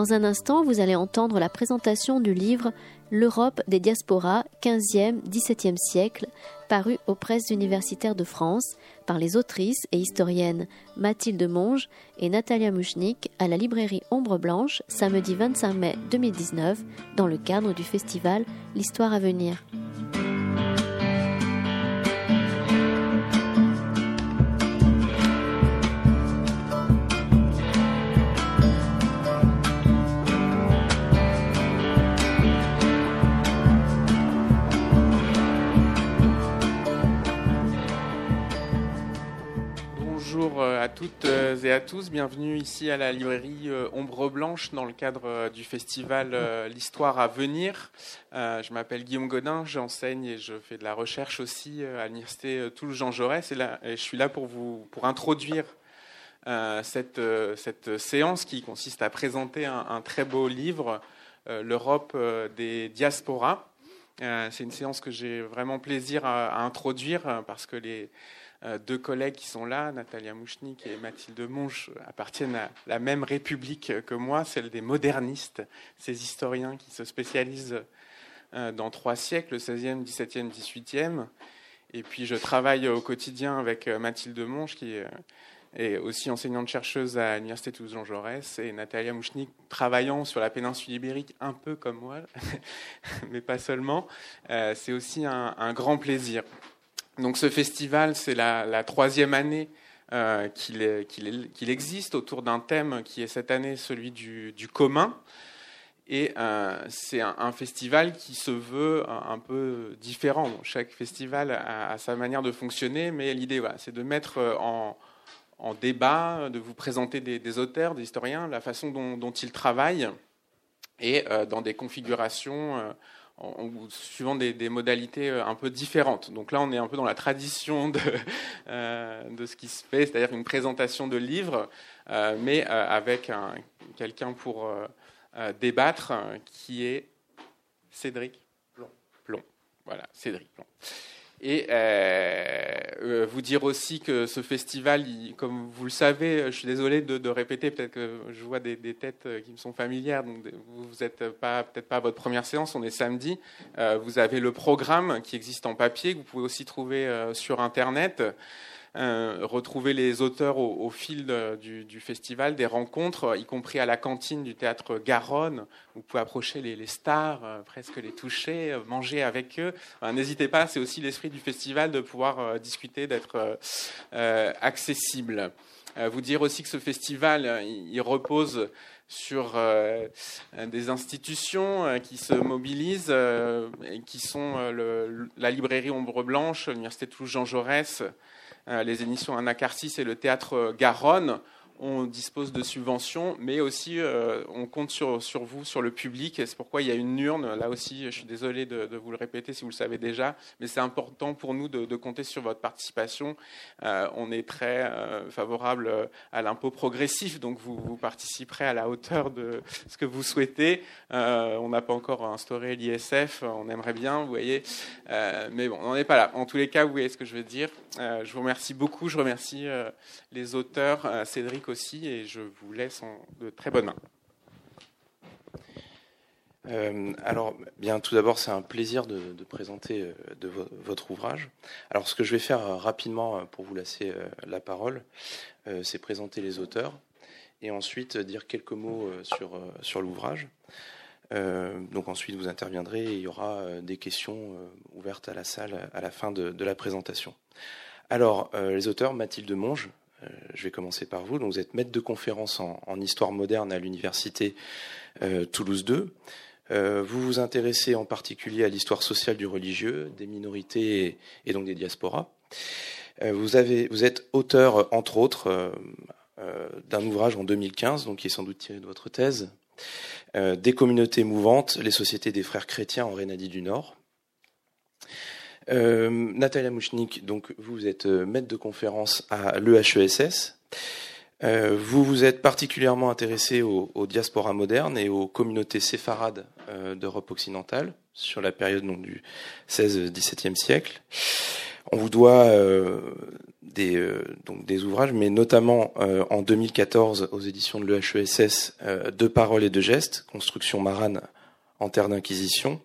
Dans un instant, vous allez entendre la présentation du livre L'Europe des diasporas 15e, 17e siècle, paru aux presses universitaires de France par les autrices et historiennes Mathilde Monge et Natalia Mouchnik à la librairie Ombre Blanche samedi 25 mai 2019 dans le cadre du festival L'Histoire à venir. Tous, bienvenue ici à la librairie euh, Ombre Blanche dans le cadre euh, du festival L'Histoire à venir. Je m'appelle Guillaume Godin, j'enseigne et je fais de la recherche aussi à l'université Toulouse-Jean Jaurès et, là, je suis là pour vous pour introduire cette, cette séance qui consiste à présenter un, très beau livre, L'Europe des diasporas. C'est une séance que j'ai vraiment plaisir à introduire parce que les euh, deux collègues qui sont là, Natalia Mouchnik et Mathilde Monge, appartiennent à la même république que moi, celle des modernistes, ces historiens qui se spécialisent euh, dans trois siècles, le 16e, 17e, 18e. Et puis je travaille au quotidien avec euh, Mathilde Monge, qui est aussi enseignante-chercheuse à l'Université Toulouse-Jean Jaurès, et Natalia Mouchnik, travaillant sur la péninsule ibérique un peu comme moi, mais pas seulement. C'est aussi un grand plaisir. Donc ce festival, c'est la, troisième année euh, qu'il existe autour d'un thème qui est cette année celui du, commun. Et euh, c'est un, festival qui se veut un, peu différent. chaque festival a, sa manière de fonctionner, mais l'idée, c'est de mettre en, débat, de vous présenter des, auteurs, des historiens, la façon dont, ils travaillent, et euh, dans des configurations suivant des, modalités euh, un peu différentes. Donc là, on est un peu dans la tradition de, euh, ce qui se fait, c'est-à-dire une présentation de livres, euh, mais avec quelqu'un pour débattre, qui est Cédric Plon. Plon. Voilà, Cédric Plon. Et euh, euh, vous dire aussi que ce festival, comme vous le savez, je suis désolé de, répéter, peut-être que je vois des, têtes euh, qui me sont familières, donc vous n'êtes pas peut-être pas à votre première séance, on est samedi. vous avez le programme qui existe en papier, que vous pouvez aussi trouver sur Internet. Euh, retrouver les auteurs au, fil du, festival, des rencontres, y compris à la cantine du théâtre Garonne. Vous pouvez approcher les, stars, euh, presque les toucher, euh, manger avec eux. N'hésitez pas, c'est aussi l'esprit du festival de pouvoir discuter, d'être accessible. vous dire aussi que ce festival, il, repose sur des institutions qui se mobilisent, qui sont la librairie Ombre Blanche, l'Université Toulouse Jean Jaurès, euh, les émissions Anacarsis et le théâtre Garonne on dispose de subventions, mais aussi euh, on compte sur, vous, sur le public. C'est pourquoi il y a une urne. Là aussi, je suis désolé de, vous le répéter si vous le savez déjà, mais c'est important pour nous de, compter sur votre participation. Euh, on est très euh, favorable à l'impôt progressif, donc vous, vous, participerez à la hauteur de ce que vous souhaitez. on n'a pas encore instauré l'ISF, on aimerait bien, vous voyez, mais bon, on n'en est pas là. En tous les cas, vous voyez ce que je veux dire. je vous remercie beaucoup. Je remercie les auteurs, Cédric et je vous laisse en de très bonnes mains. Euh, alors, bien, tout d'abord, c'est un plaisir de, présenter euh, votre ouvrage. Alors, ce que je vais faire euh, rapidement pour vous laisser la parole, c'est présenter les auteurs et ensuite dire quelques mots sur, sur l'ouvrage. donc ensuite, vous interviendrez et il y aura des questions ouvertes à la salle à la fin de, de la présentation. Alors, les auteurs, Mathilde Monge, je vais commencer par vous. Donc, vous êtes maître de conférence en, histoire moderne à l'université euh, Toulouse 2. Euh, vous vous intéressez en particulier à l'histoire sociale du religieux, des minorités et, donc des diasporas. vous, avez, vous êtes auteur, entre autres, d'un ouvrage en 2015, donc qui est sans doute tiré de votre thèse, Des communautés mouvantes, les sociétés des frères chrétiens en Rhénanie du Nord. Euh, Natalia Mouchnik, donc vous êtes euh, maître de conférence à l'EHESS. Euh, vous vous êtes particulièrement intéressé aux, diasporas modernes et aux communautés séfarades d'Europe occidentale sur la période donc, du 16-17e siècle. On vous doit des, donc des ouvrages, mais notamment en 2014 aux éditions de l'EHESS, De paroles et de gestes, construction marane en terre d'inquisition,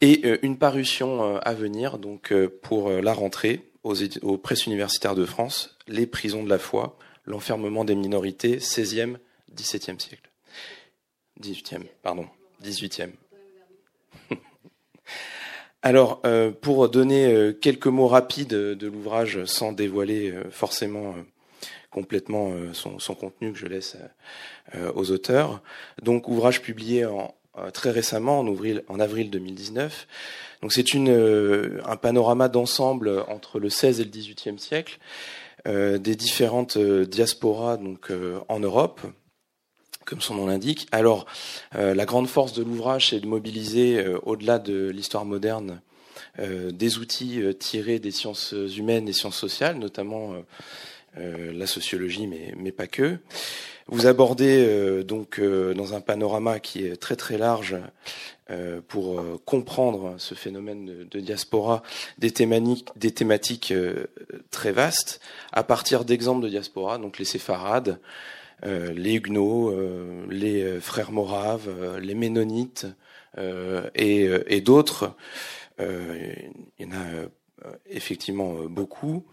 et une parution à venir donc pour la rentrée aux, aux presses universitaires de France, Les prisons de la foi, l'enfermement des minorités, 16e, 17e siècle. 18e, pardon, 18e. Alors, euh, pour donner euh, quelques mots rapides de l'ouvrage sans dévoiler euh, forcément complètement son, contenu que je laisse aux auteurs. Donc, ouvrage publié en, très récemment, en avril, en avril 2019. Donc, c'est une un panorama d'ensemble entre le 16 et le 18e siècle des différentes diasporas donc en Europe comme son nom l'indique. Alors, euh, la grande force de l'ouvrage, c'est de mobiliser, euh, au-delà de l'histoire moderne, euh, des outils tirés des sciences humaines et sciences sociales, notamment la sociologie, mais, pas que. Vous abordez donc dans un panorama qui est très très large pour comprendre ce phénomène de, diaspora des thématiques, des thématiques très vastes à partir d'exemples de diaspora, donc les séfarades, euh, les Huguenots, euh, les euh, frères moraves, les Ménonites et, et d'autres. il y en a effectivement beaucoup.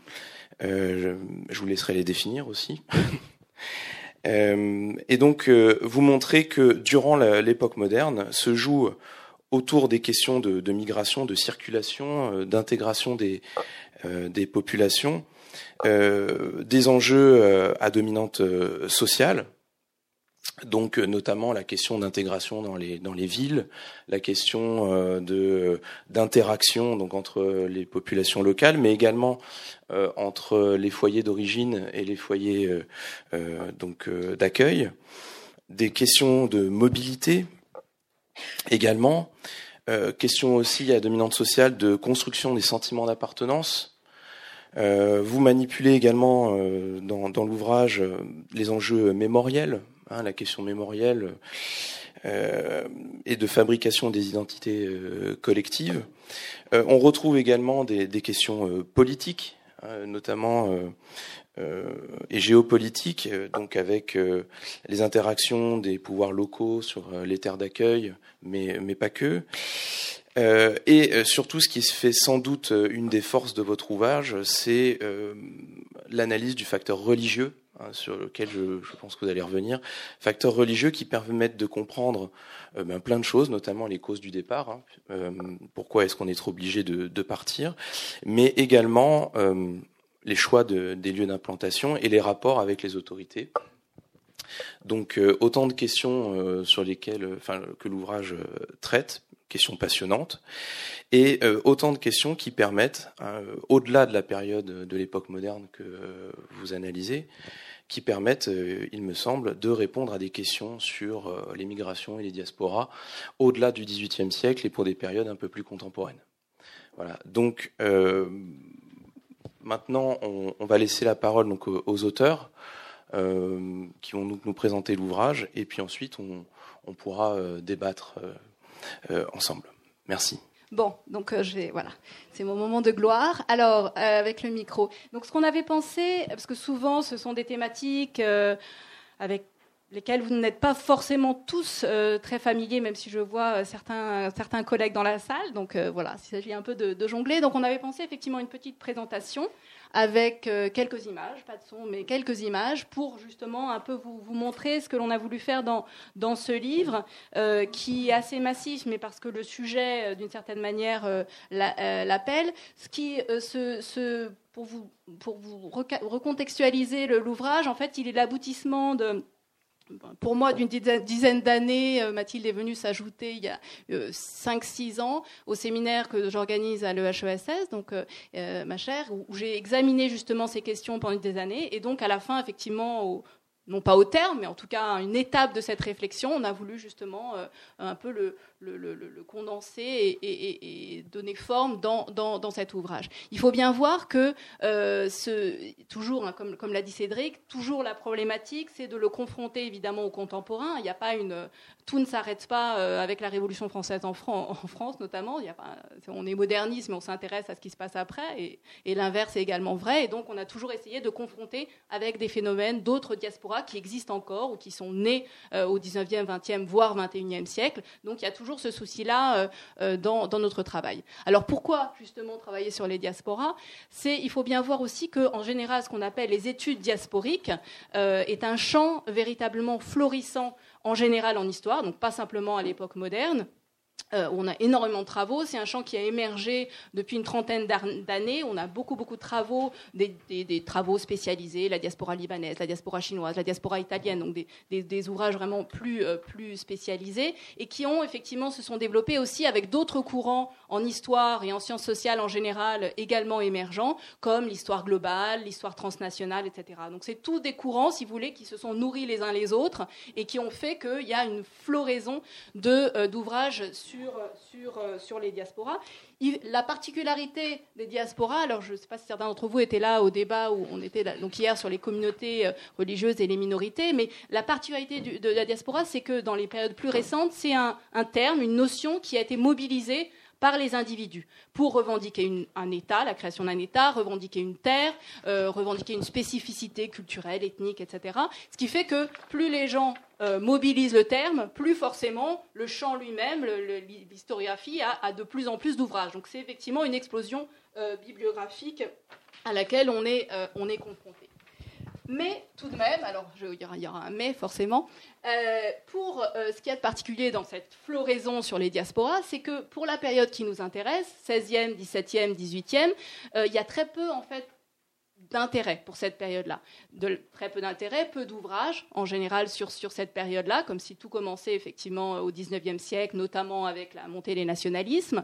Je, je, vous laisserai les définir aussi. et donc, vous montrer que durant l'époque moderne se joue autour des questions de, migration, de circulation, d'intégration des, populations, euh, des enjeux euh, à dominante euh, sociale, donc notamment la question d'intégration dans les villes, la question d'interaction donc entre les populations locales, mais également entre les foyers d'origine et les foyers donc d'accueil, des questions de mobilité également, question aussi à dominante sociale de construction des sentiments d'appartenance. Euh, vous manipulez également euh, dans, dans l'ouvrage euh, les enjeux mémoriels, hein, la question mémorielle et de fabrication des identités collectives. on retrouve également des, des questions politiques, notamment et géopolitiques, donc avec les interactions des pouvoirs locaux sur les terres d'accueil, mais, mais pas que. Euh, et euh, surtout, ce qui se fait sans doute euh, une des forces de votre ouvrage, c'est l'analyse du facteur religieux, sur lequel je, pense que vous allez revenir. Facteur religieux qui permettent de comprendre ben, plein de choses, notamment les causes du départ. Hein, pourquoi est-ce qu'on est obligé de, partir Mais également les choix de, des lieux d'implantation et les rapports avec les autorités. Donc autant de questions sur lesquelles, que l'ouvrage traite questions passionnantes, et euh, autant de questions qui permettent, euh, au-delà de la période de l'époque moderne que euh, vous analysez, qui permettent, il me semble, de répondre à des questions sur les migrations et les diasporas au-delà du XVIIIe siècle et pour des périodes un peu plus contemporaines. Voilà. Donc maintenant, on, va laisser la parole donc aux, auteurs qui vont nous, nous présenter l'ouvrage, et puis ensuite on, pourra débattre euh, ensemble. Merci. Bon, donc euh, voilà, c'est mon moment de gloire. Alors, euh, avec le micro. Donc, ce qu'on avait pensé, parce que souvent, ce sont des thématiques avec lesquelles vous n'êtes pas forcément tous très familiers, même si je vois certains, certains collègues dans la salle. Donc voilà, il s'agit un peu de, jongler. Donc on avait pensé effectivement une petite présentation avec euh, quelques images, pas de son, mais quelques images, pour justement un peu vous, vous montrer ce que l'on a voulu faire dans, dans ce livre, euh, qui est assez massif, mais parce que le sujet, euh, d'une certaine manière, l'appelle. Ce qui, ce, pour vous, pour vous recontextualiser l'ouvrage, en fait, il est l'aboutissement de pour moi, d'une dizaine d'années, euh, Mathilde est venue s'ajouter il y a 5-6 euh, ans au séminaire que j'organise à l'EHESS, donc euh, ma chère, où, j'ai examiné justement ces questions pendant des années. Et donc, à la fin, effectivement, non pas au terme, mais en tout cas une étape de cette réflexion. On a voulu justement un peu le, le, condenser et, donner forme dans, dans, cet ouvrage. Il faut bien voir que, euh, ce, toujours, hein, comme, comme l'a dit Cédric, toujours la problématique, c'est de le confronter évidemment au contemporain. Il n'y a pas une, tout ne s'arrête pas euh, avec la Révolution française en, France notamment. On est moderniste, mais on s'intéresse à ce qui se passe après, et, et l'inverse est également vrai. Et donc on a toujours essayé de confronter avec des phénomènes d'autres diasporas qui existent encore ou qui sont nés euh, au 19e, 20e, voire 21e siècle. Donc il y a toujours ce souci-là euh, euh, dans, notre travail. Alors pourquoi justement travailler sur les diasporas? C'est, il faut bien voir aussi que en général, ce qu'on appelle les études diasporiques euh, est un champ véritablement florissant en général en histoire, donc pas simplement à l'époque moderne, euh, on a énormément de travaux. C'est un champ qui a émergé depuis une trentaine d'années. On a beaucoup, beaucoup de travaux, des, travaux spécialisés, la diaspora libanaise, la diaspora chinoise, la diaspora italienne, donc des, ouvrages vraiment plus, euh, plus spécialisés, et qui ont effectivement se sont développés aussi avec d'autres courants en histoire et en sciences sociales en général également émergents, comme l'histoire globale, l'histoire transnationale, etc. Donc c'est tous des courants, si vous voulez, qui se sont nourris les uns les autres et qui ont fait qu'il y a une floraison euh, d'ouvrages sur sur, euh, sur, les diasporas. La particularité des diasporas, alors je ne sais pas si certains d'entre vous étaient là au débat où on était donc hier sur les communautés euh, religieuses et les minorités, mais la particularité de la diaspora, c'est que dans les périodes plus récentes, c'est un, un terme, une notion qui a été mobilisée par les individus pour revendiquer un État, la création d'un État, revendiquer une terre, euh, revendiquer une spécificité culturelle, ethnique, etc. Ce qui fait que plus les gens euh, mobilisent le terme, plus forcément le champ lui-même, l'historiographie, a, de plus en plus d'ouvrages. Donc c'est effectivement une explosion euh, bibliographique à laquelle on est, on est confronté. Mais tout de même, alors il y, aura un mais forcément, euh, pour euh, ce qui est de particulier dans cette floraison sur les diasporas, c'est que pour la période qui nous intéresse, 16e, 17e, 18e, il y a très peu en fait d'intérêt pour cette période-là. De, très peu d'intérêt, peu d'ouvrages en général sur, sur cette période-là, comme si tout commençait effectivement au XIXe siècle, notamment avec la montée des nationalismes.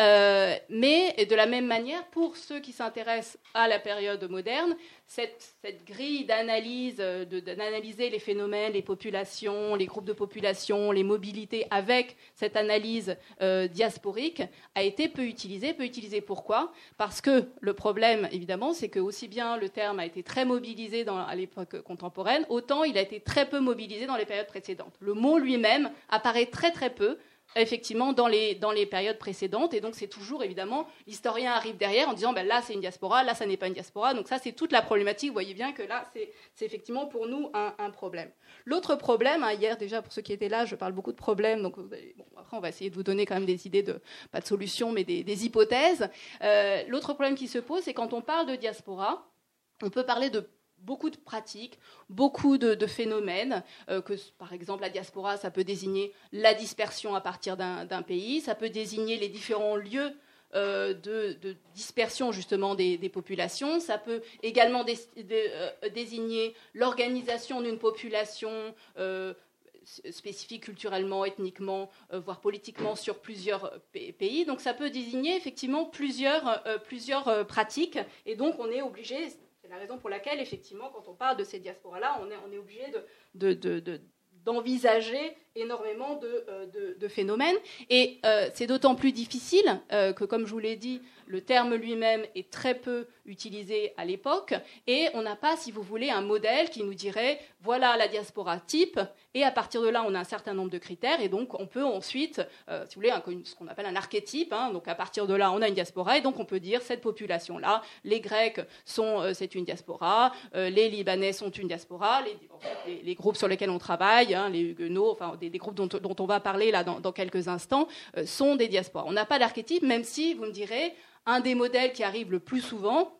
Euh, mais de la même manière, pour ceux qui s'intéressent à la période moderne, cette, grille d'analyse, euh, d'analyser les phénomènes, les populations, les groupes de population, les mobilités avec cette analyse euh, diasporique a été peu utilisée. Peu utilisée pourquoi? Parce que le problème, évidemment, c'est que aussi bien le terme a été très mobilisé à l'époque contemporaine, autant il a été très peu mobilisé dans les périodes précédentes. Le mot lui-même apparaît très très peu effectivement dans les, dans les périodes précédentes. Et donc, c'est toujours, évidemment, l'historien arrive derrière en disant, ben, là, c'est une diaspora, là, ça n'est pas une diaspora. Donc, ça, c'est toute la problématique. Vous voyez bien que là, c'est effectivement pour nous un, problème. L'autre problème, hein, hier, déjà, pour ceux qui étaient là, je parle beaucoup de problèmes. Donc, bon, après, on va essayer de vous donner quand même des idées de, pas de solutions, mais des, hypothèses. Euh, l'autre problème qui se pose, c'est quand on parle de diaspora, on peut parler de beaucoup de pratiques, beaucoup de, phénomènes, euh, que par exemple la diaspora, ça peut désigner la dispersion à partir d'un pays, ça peut désigner les différents lieux euh, de, dispersion justement des, populations, ça peut également euh, désigner l'organisation d'une population spécifique culturellement, ethniquement, voire politiquement sur plusieurs pays. Donc ça peut désigner effectivement plusieurs, plusieurs pratiques et donc on est obligé, la raison pour laquelle, effectivement, quand on parle de ces diasporas-là, on est, on est obligé d'envisager énormément de, euh, phénomènes. Et euh, c'est d'autant plus difficile euh, que, comme je vous l'ai dit, le terme lui-même est très peu utilisé à l'époque, et on n'a pas, si vous voulez, un modèle qui nous dirait voilà la diaspora type, et à partir de là, on a un certain nombre de critères, et donc on peut ensuite, si vous voulez, ce qu'on appelle un archétype, hein, donc à partir de là, on a une diaspora, et donc on peut dire cette population-là, les Grecs sont, c'est une diaspora, les Libanais sont une diaspora, les, groupes sur lesquels on travaille, hein, les Huguenots, enfin des, groupes dont, on va parler dans, quelques instants, sont des diasporas. On n'a pas d'archétype, même si vous me direz un des modèles qui arrive le plus souvent,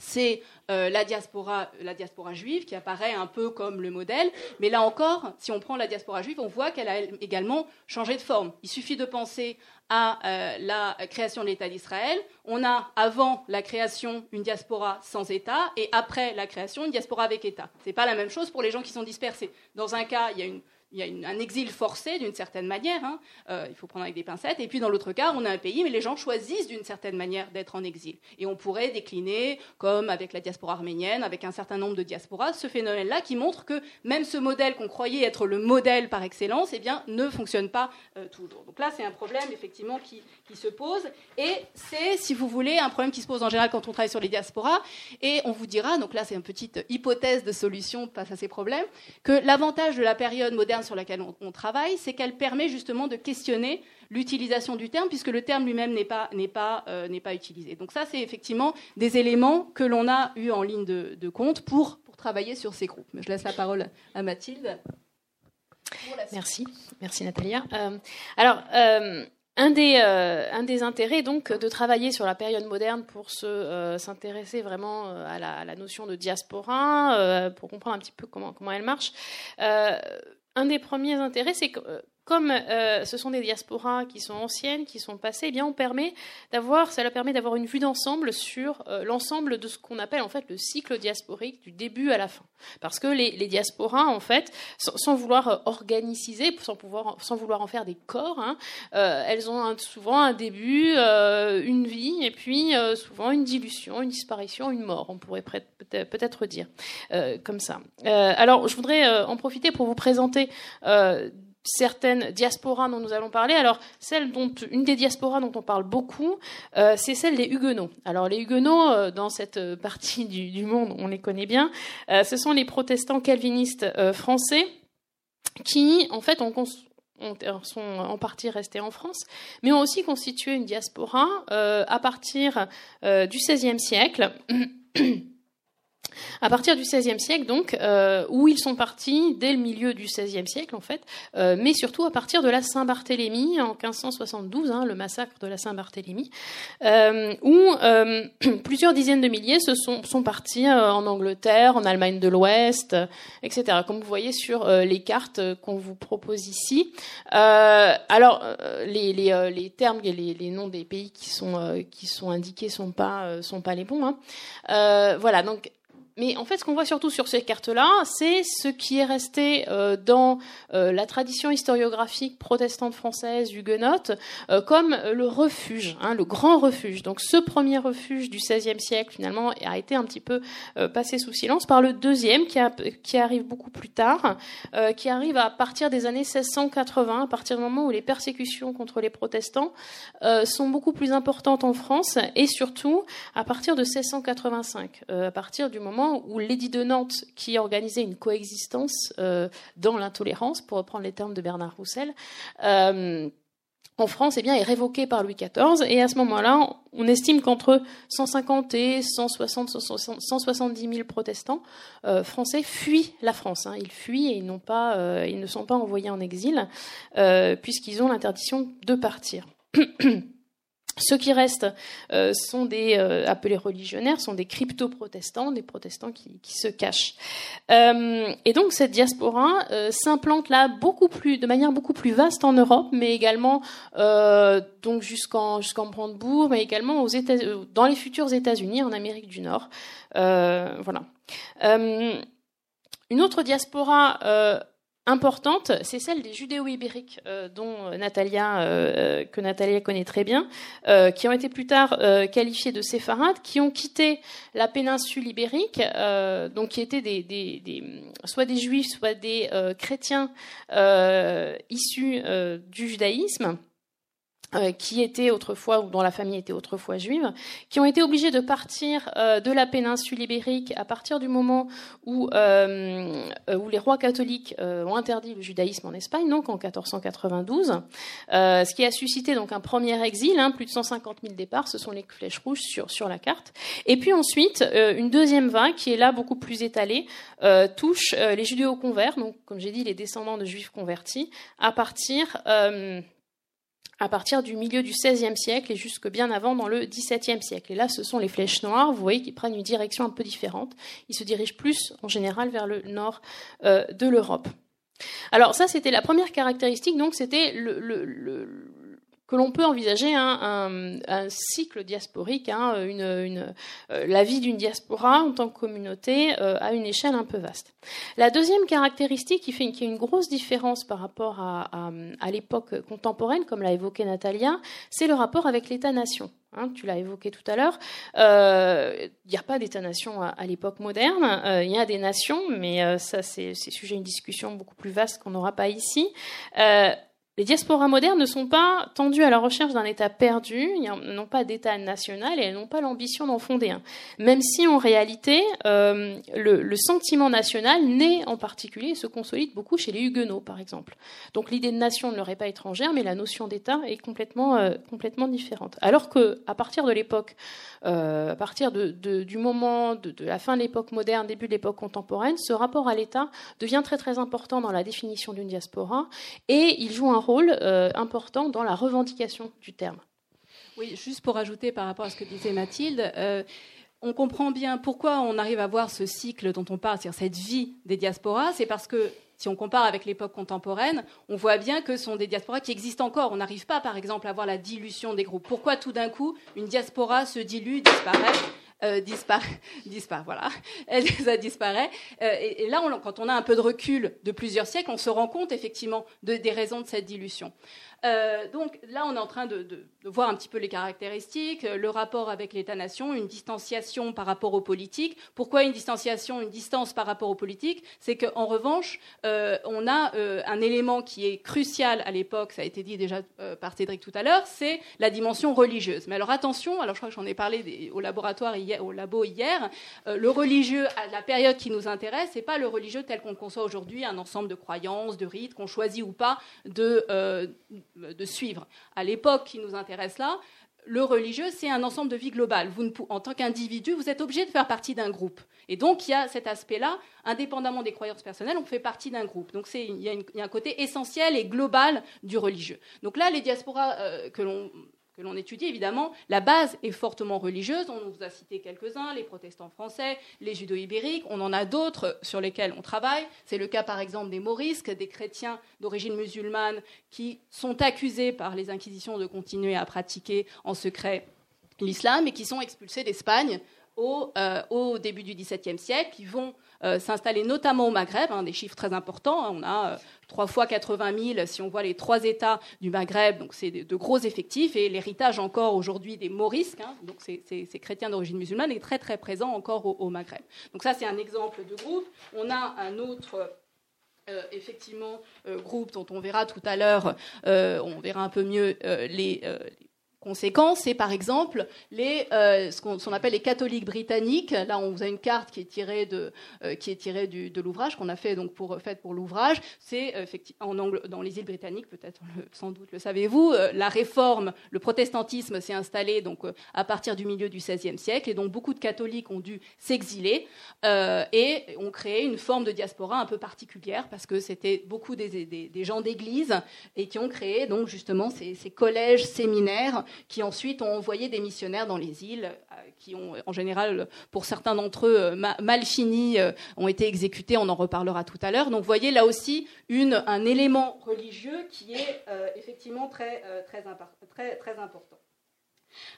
c'est euh, la, diaspora, la diaspora juive qui apparaît un peu comme le modèle. Mais là encore, si on prend la diaspora juive, on voit qu'elle a également changé de forme. Il suffit de penser à euh, la création de l'État d'Israël. On a avant la création une diaspora sans État et après la création une diaspora avec État. Ce n'est pas la même chose pour les gens qui sont dispersés. Dans un cas, il y a une il y a un exil forcé d'une certaine manière, hein. euh, il faut prendre avec des pincettes, et puis dans l'autre cas, on a un pays, mais les gens choisissent d'une certaine manière d'être en exil. Et on pourrait décliner, comme avec la diaspora arménienne, avec un certain nombre de diasporas, ce phénomène-là qui montre que même ce modèle qu'on croyait être le modèle par excellence, eh bien, ne fonctionne pas euh, toujours. Donc là, c'est un problème effectivement qui, qui se pose, et c'est, si vous voulez, un problème qui se pose en général quand on travaille sur les diasporas, et on vous dira, donc là c'est une petite hypothèse de solution face à ces problèmes, que l'avantage de la période moderne sur laquelle on, travaille, c'est qu'elle permet justement de questionner l'utilisation du terme, puisque le terme lui-même n'est pas, n'est pas, euh, n'est pas utilisé. Donc ça, c'est effectivement des éléments que l'on a eu en ligne de, compte pour, pour travailler sur ces groupes. Je laisse la parole à Mathilde. Merci, merci Natalia. Euh, alors, euh, un des, un des, intérêts donc de travailler sur la période moderne pour se, s'intéresser vraiment à la, à, la, notion de diaspora, pour comprendre un petit peu comment, comment elle marche un des premiers intérêts, c'est que euh, comme euh, ce sont des diasporas qui sont anciennes, qui sont passées, eh bien on permet d'avoir, leur permet d'avoir une vue d'ensemble sur euh, l'ensemble de ce qu'on appelle en fait le cycle diasporique du début à la fin. Parce que les, diasporas, en fait, sans, vouloir organiser, sans, pouvoir, sans vouloir en faire des corps, hein, elles ont souvent un début, une vie, et puis souvent une dilution, une disparition, une mort, on pourrait peut-être dire comme ça. alors, je voudrais en profiter pour vous présenter certaines diasporas dont nous allons parler. Alors, celle dont, une des diasporas dont on parle beaucoup, euh, c'est celle des Huguenots. Alors, les Huguenots, euh, dans cette partie du, monde, on les connaît bien, euh, ce sont les protestants calvinistes français qui, en fait, sont en partie restés en France, mais ont aussi constitué une diaspora à partir du XVIe siècle. À partir du XVIe siècle, donc, euh, où ils sont partis dès le milieu du XVIe siècle, en fait, euh, mais surtout à partir de la Saint-Barthélemy en 1572, hein, le massacre de la Saint-Barthélemy, euh, où plusieurs dizaines de milliers se sont, sont partis en Angleterre, en Allemagne de l'Ouest, etc. Comme vous voyez sur les cartes qu'on vous propose ici. alors, les, les, les, termes et les, les, noms des pays qui sont, qui sont indiqués sont pas, sont pas les bons. Hein. voilà, donc mais en fait, ce qu'on voit surtout sur ces cartes-là, c'est ce qui est resté euh, dans euh, la tradition historiographique protestante française, huguenote, euh, comme le refuge, hein, le grand refuge. Donc ce premier refuge du XVIe siècle, finalement, a été un petit peu passé sous silence par le deuxième, qui, qui arrive beaucoup plus tard, qui arrive à partir des années 1680, à partir du moment où les persécutions contre les protestants sont beaucoup plus importantes en France, et surtout à partir de 1685, à partir du moment où l'édit de Nantes, qui organisait une coexistence euh, dans l'intolérance, pour reprendre les termes de Bernard Roussel, euh, en France, eh bien, est révoqué par Louis XIV. Et à ce moment-là, on estime qu'entre 150 et 160, 170 000 protestants euh, français fuient la France. Hein. Ils fuient et ils, pas, ils ne sont pas envoyés en exil, puisqu'ils ont l'interdiction de partir. Ceux qui restent euh, sont des euh, appelés religionnaires, sont des crypto-protestants, des protestants qui, se cachent. Euh, et donc cette diaspora s'implante là de manière beaucoup plus vaste en Europe, mais également donc jusqu'en jusqu'en Brandebourg, mais également aux États, dans les futurs États-Unis, en Amérique du Nord. voilà. une autre diaspora importante, c'est celle des judéo-ibériques euh, dont Natalia, euh, que Natalia connaît très bien, euh, qui ont été plus tard qualifiés de séfarades, qui ont quitté la péninsule ibérique, donc qui étaient soit des juifs, soit des chrétiens issus du judaïsme. euh, qui étaient autrefois ou dont la famille était autrefois juive, qui ont été obligés de partir euh, de la péninsule ibérique à partir du moment où, euh, où les rois catholiques ont interdit le judaïsme en Espagne, donc en 1492, ce qui a suscité donc un premier exil, hein, plus de 150 000 départs, ce sont les flèches rouges sur, sur la carte, et puis ensuite une deuxième vague qui est là beaucoup plus étalée touche les judéo-converts, donc comme j'ai dit les descendants de juifs convertis, à partir à partir du milieu du XVIe siècle et jusque bien avant dans le XVIIe siècle. Et là, ce sont les flèches noires, vous voyez, qui prennent une direction un peu différente. Ils se dirigent plus, en général, vers le nord euh, de l'Europe. Alors ça, c'était la première caractéristique, donc c'était le, que l'on peut envisager un, cycle diasporique, hein, une, la vie d'une diaspora en tant que communauté à une échelle un peu vaste. La deuxième caractéristique qui fait qu'il y a une grosse différence par rapport à, l'époque contemporaine, comme l'a évoqué Natalia, c'est le rapport avec l'État-nation. Hein, tu l'as évoqué tout à l'heure. Il euh, n'y a pas d'État-nation à, l'époque moderne. Il euh, y a des nations, mais euh, ça, c'est sujet à une discussion beaucoup plus vaste qu'on n'aura pas ici. Les diasporas modernes ne sont pas tendues à la recherche d'un État perdu, n'ont pas d'État national et elles n'ont pas l'ambition d'en fonder un. Même si en réalité, euh, le, sentiment national naît en particulier et se consolide beaucoup chez les Huguenots, par exemple. Donc l'idée de nation ne leur est pas étrangère, mais la notion d'État est complètement, euh, complètement différente. Alors que partir de l'époque, euh, à partir du moment de, de la fin de l'époque moderne, début de l'époque contemporaine, ce rapport à l'État devient très très important dans la définition d'une diaspora et il joue un rôle rôle euh, important dans la revendication du terme. Oui, juste pour ajouter par rapport à ce que disait Mathilde, euh, on comprend bien pourquoi on arrive à voir ce cycle dont on parle, c'est-à-dire cette vie des diasporas, c'est parce que si on compare avec l'époque contemporaine, on voit bien que ce sont des diasporas qui existent encore. On n'arrive pas, par exemple, à voir la dilution des groupes. Pourquoi tout d'un coup une diaspora se dilue, disparaît euh, disparaît, voilà, elle disparaît. Euh, et, là, quand on a un peu de recul de plusieurs siècles, on se rend compte effectivement des raisons de cette dilution. Euh, donc là, on est en train de, voir un petit peu les caractéristiques, le rapport avec l'État-nation, une distanciation par rapport aux politiques. Pourquoi une distanciation, une distance par rapport aux politiques? C'est qu'en revanche, euh, on a euh, un élément qui est crucial à l'époque, ça a été dit déjà par Cédric tout à l'heure, c'est la dimension religieuse. Mais alors attention, alors je crois que j'en ai parlé au laboratoire hier, au labo hier, le religieux à la période qui nous intéresse, c'est pas le religieux tel qu'on conçoit aujourd'hui, un ensemble de croyances, de rites qu'on choisit ou pas de de suivre. À l'époque qui nous intéresse là, le religieux, c'est un ensemble de vie globale. Vous en tant qu'individu, vous êtes obligé de faire partie d'un groupe. Et donc, il y a cet aspect-là, indépendamment des croyances personnelles, on fait partie d'un groupe. Donc, il y, a un côté essentiel et global du religieux. Donc là, les diasporas euh, que l'on que l'on étudie, évidemment, la base est fortement religieuse. On vous a cité quelques-uns, les protestants français, les judo-ibériques. On en a d'autres sur lesquels on travaille. C'est le cas, par exemple, des morisques, des chrétiens d'origine musulmane qui sont accusés par les inquisitions de continuer à pratiquer en secret l'islam et qui sont expulsés d'Espagne au, euh, début du XVIIe siècle, qui vont euh, s'installer notamment au Maghreb, hein, des chiffres très importants. Hein. on a euh, trois fois 80 000 si on voit les trois États du Maghreb, donc c'est de, gros effectifs. Et l'héritage encore aujourd'hui des morisques, hein, donc ces, chrétiens d'origine musulmane, est très très présent encore au, Maghreb. Donc ça c'est un exemple de groupe. On a un autre effectivement groupe dont on verra tout à l'heure, on verra un peu mieux les, conséquence, c'est par exemple les, euh, ce qu'on appelle les catholiques britanniques. Là, on vous a une carte qui est tirée de, euh, qui est tirée de l'ouvrage qu'on a fait donc pour fait pour l'ouvrage. C'est euh, en dans les îles britanniques, peut-être sans doute le savez-vous, la réforme, le protestantisme s'est installé donc à partir du milieu du XVIe siècle et donc beaucoup de catholiques ont dû s'exiler et ont créé une forme de diaspora un peu particulière parce que c'était beaucoup des, gens d'église et qui ont créé donc justement ces collèges séminaires qui ensuite ont envoyé des missionnaires dans les îles, euh, qui ont en général, pour certains d'entre eux, euh, mal fini, euh, ont été exécutés. On en reparlera tout à l'heure. Donc, vous voyez là aussi un élément religieux qui est effectivement très important.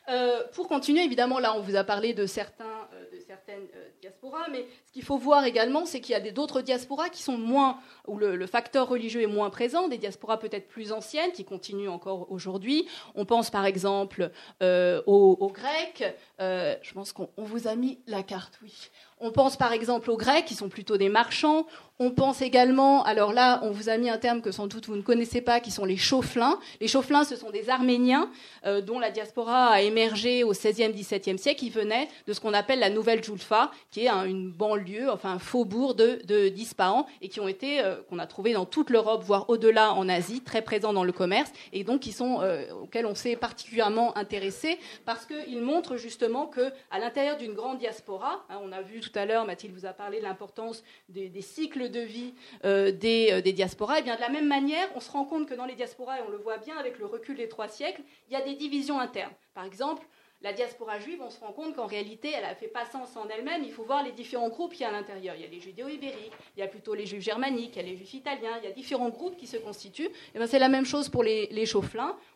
Euh, pour continuer, évidemment, là, on vous a parlé de, euh, certaines euh, diasporas, mais ce qu'il faut voir également, c'est qu'il y a d'autres diasporas qui sont moins, où le, facteur religieux est moins présent, des diasporas peut-être plus anciennes, qui continuent encore aujourd'hui. On pense par exemple aux, Grecs. je pense qu'on vous a mis la carte, oui. On pense par exemple aux Grecs, qui sont plutôt des marchands. On pense également, alors là, on vous a mis un terme que sans doute vous ne connaissez pas, qui sont les chauffelins. Les chauffelins, ce sont des Arméniens euh, dont la diaspora a émergé au XVIe, XVIIe siècle, qui venaient de ce qu'on appelle la Nouvelle Julfa, qui est une banlieue, enfin un faubourg de, de d'Ispahan, et qui ont été, euh, qu'on a trouvé dans toute l'Europe, voire au-delà en Asie, très présents dans le commerce, et donc qui sont, euh, auxquels on s'est particulièrement intéressé, parce qu'ils montrent justement que à l'intérieur d'une grande diaspora, hein, on a vu tout à l'heure, Mathilde vous a parlé de l'importance des, cycles de vie euh, des, euh, des, diasporas, eh bien de la même manière, on se rend compte que dans les diasporas, et on le voit bien avec le recul des trois siècles, il y a des divisions internes. Par exemple, la diaspora juive, on se rend compte qu'en réalité, elle a fait pas sens en elle-même. Il faut voir les différents groupes qu'il y a à l'intérieur. Il y a les judéo-ibériques, il y a plutôt les juifs germaniques, il y a les juifs italiens, il y a différents groupes qui se constituent. Et ben, c'est la même chose pour les, les.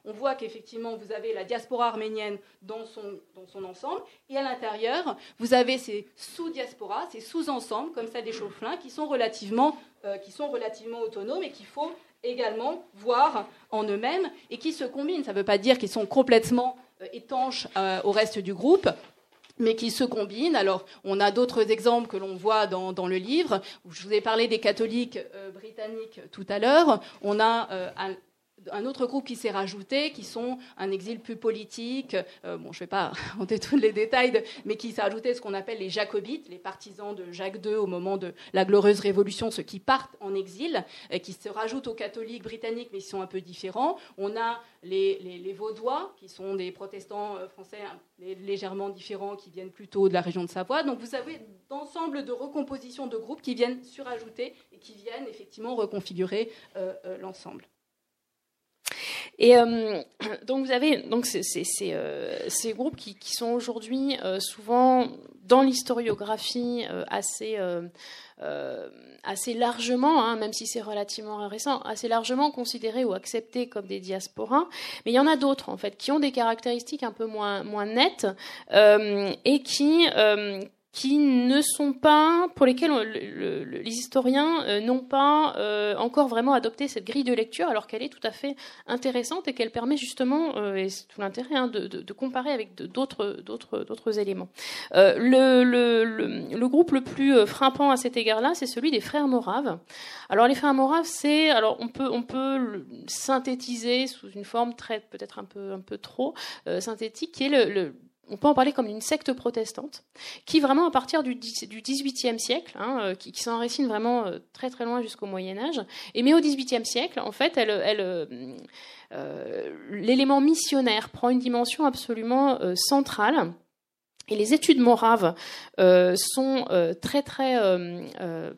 On voit qu'effectivement, vous avez la diaspora arménienne dans son, dans son ensemble, et à l'intérieur, vous avez ces sous-diasporas, ces sous-ensembles, comme ça des chauffelins, qui sont relativement, euh, qui sont relativement autonomes et qu'il faut également voir en eux-mêmes et qui se combinent. Ça ne veut pas dire qu'ils sont complètement étanches euh, au reste du groupe, mais qui se combinent. Alors, on a d'autres exemples que l'on voit dans, le livre. Je vous ai parlé des catholiques euh, britanniques tout à l'heure. On a euh, un, autre groupe qui s'est rajouté, qui sont un exil plus politique, euh, bon, je ne vais pas raconter tous les détails, mais qui s'est rajouté ce qu'on appelle les jacobites, les partisans de Jacques II au moment de la glorieuse révolution, ceux qui partent en exil, et qui se rajoutent aux catholiques britanniques, mais ils sont un peu différents. On a les, Vaudois, qui sont des protestants euh, français légèrement différents, qui viennent plutôt de la région de Savoie. Donc vous avez d'ensemble de recompositions de groupes qui viennent surajouter et qui viennent effectivement reconfigurer euh, euh, l'ensemble. Et euh, donc vous avez donc ces, ces, ces, euh, ces groupes qui, qui sont aujourd'hui euh, souvent dans l'historiographie euh, assez euh, assez largement, hein, même si c'est relativement récent, assez largement considérés ou acceptés comme des diasporas. Mais il y en a d'autres en fait qui ont des caractéristiques un peu moins moins nettes et qui qui ne sont pas, pour lesquels les historiens euh, n'ont pas euh, encore vraiment adopté cette grille de lecture, alors qu'elle est tout à fait intéressante et qu'elle permet justement, euh, et c'est tout l'intérêt, hein, de, comparer avec d'autres, éléments. Le, groupe le plus frappant à cet égard-là, c'est celui des frères Moraves. Alors les frères Moraves, c'est, alors on peut, synthétiser sous une forme très, peut-être un peu, un peu trop synthétique, qui est le on peut en parler comme une secte protestante, qui vraiment à partir du, XVIIIe siècle, hein, euh, qui, s'enracine vraiment euh, très très loin jusqu'au Moyen Âge, et mais au XVIIIe siècle, en fait, elle, euh, l'élément missionnaire prend une dimension absolument centrale. Et les études moraves euh, sont euh, très très euh,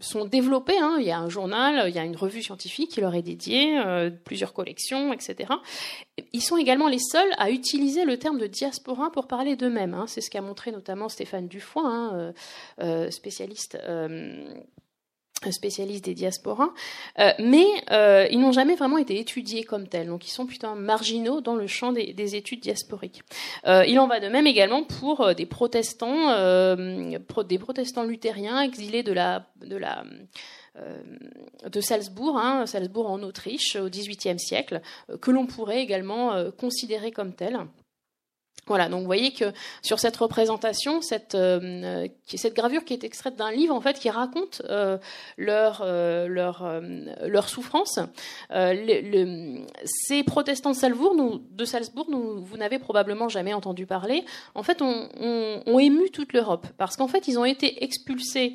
sont développées. Hein. Il y a un journal, il y a une revue scientifique qui leur est dédiée, plusieurs collections, etc. Ils sont également les seuls à utiliser le terme de diaspora pour parler d'eux-mêmes. Hein. C'est ce qu'a montré notamment Stéphane Dufoy, hein, spécialiste spécialistes des diasporas, euh, mais euh, ils n'ont jamais vraiment été étudiés comme tels, donc ils sont plutôt marginaux dans le champ des, des études diasporiques. Euh, il en va de même également pour des protestants, pro, des protestants luthériens exilés de Salzbourg, hein, Salzbourg en Autriche au XVIIIe siècle, que l'on pourrait également considérer comme tels. Voilà, donc vous voyez que sur cette représentation, cette, euh, cette gravure qui est extraite d'un livre en fait qui raconte euh, leur euh, leur euh, leur souffrance. Ces protestants de Salzbourg, de Salzbourg, vous n'avez probablement jamais entendu parler. En fait, on, on, on ému toute l'Europe parce qu'en fait, ils ont été expulsés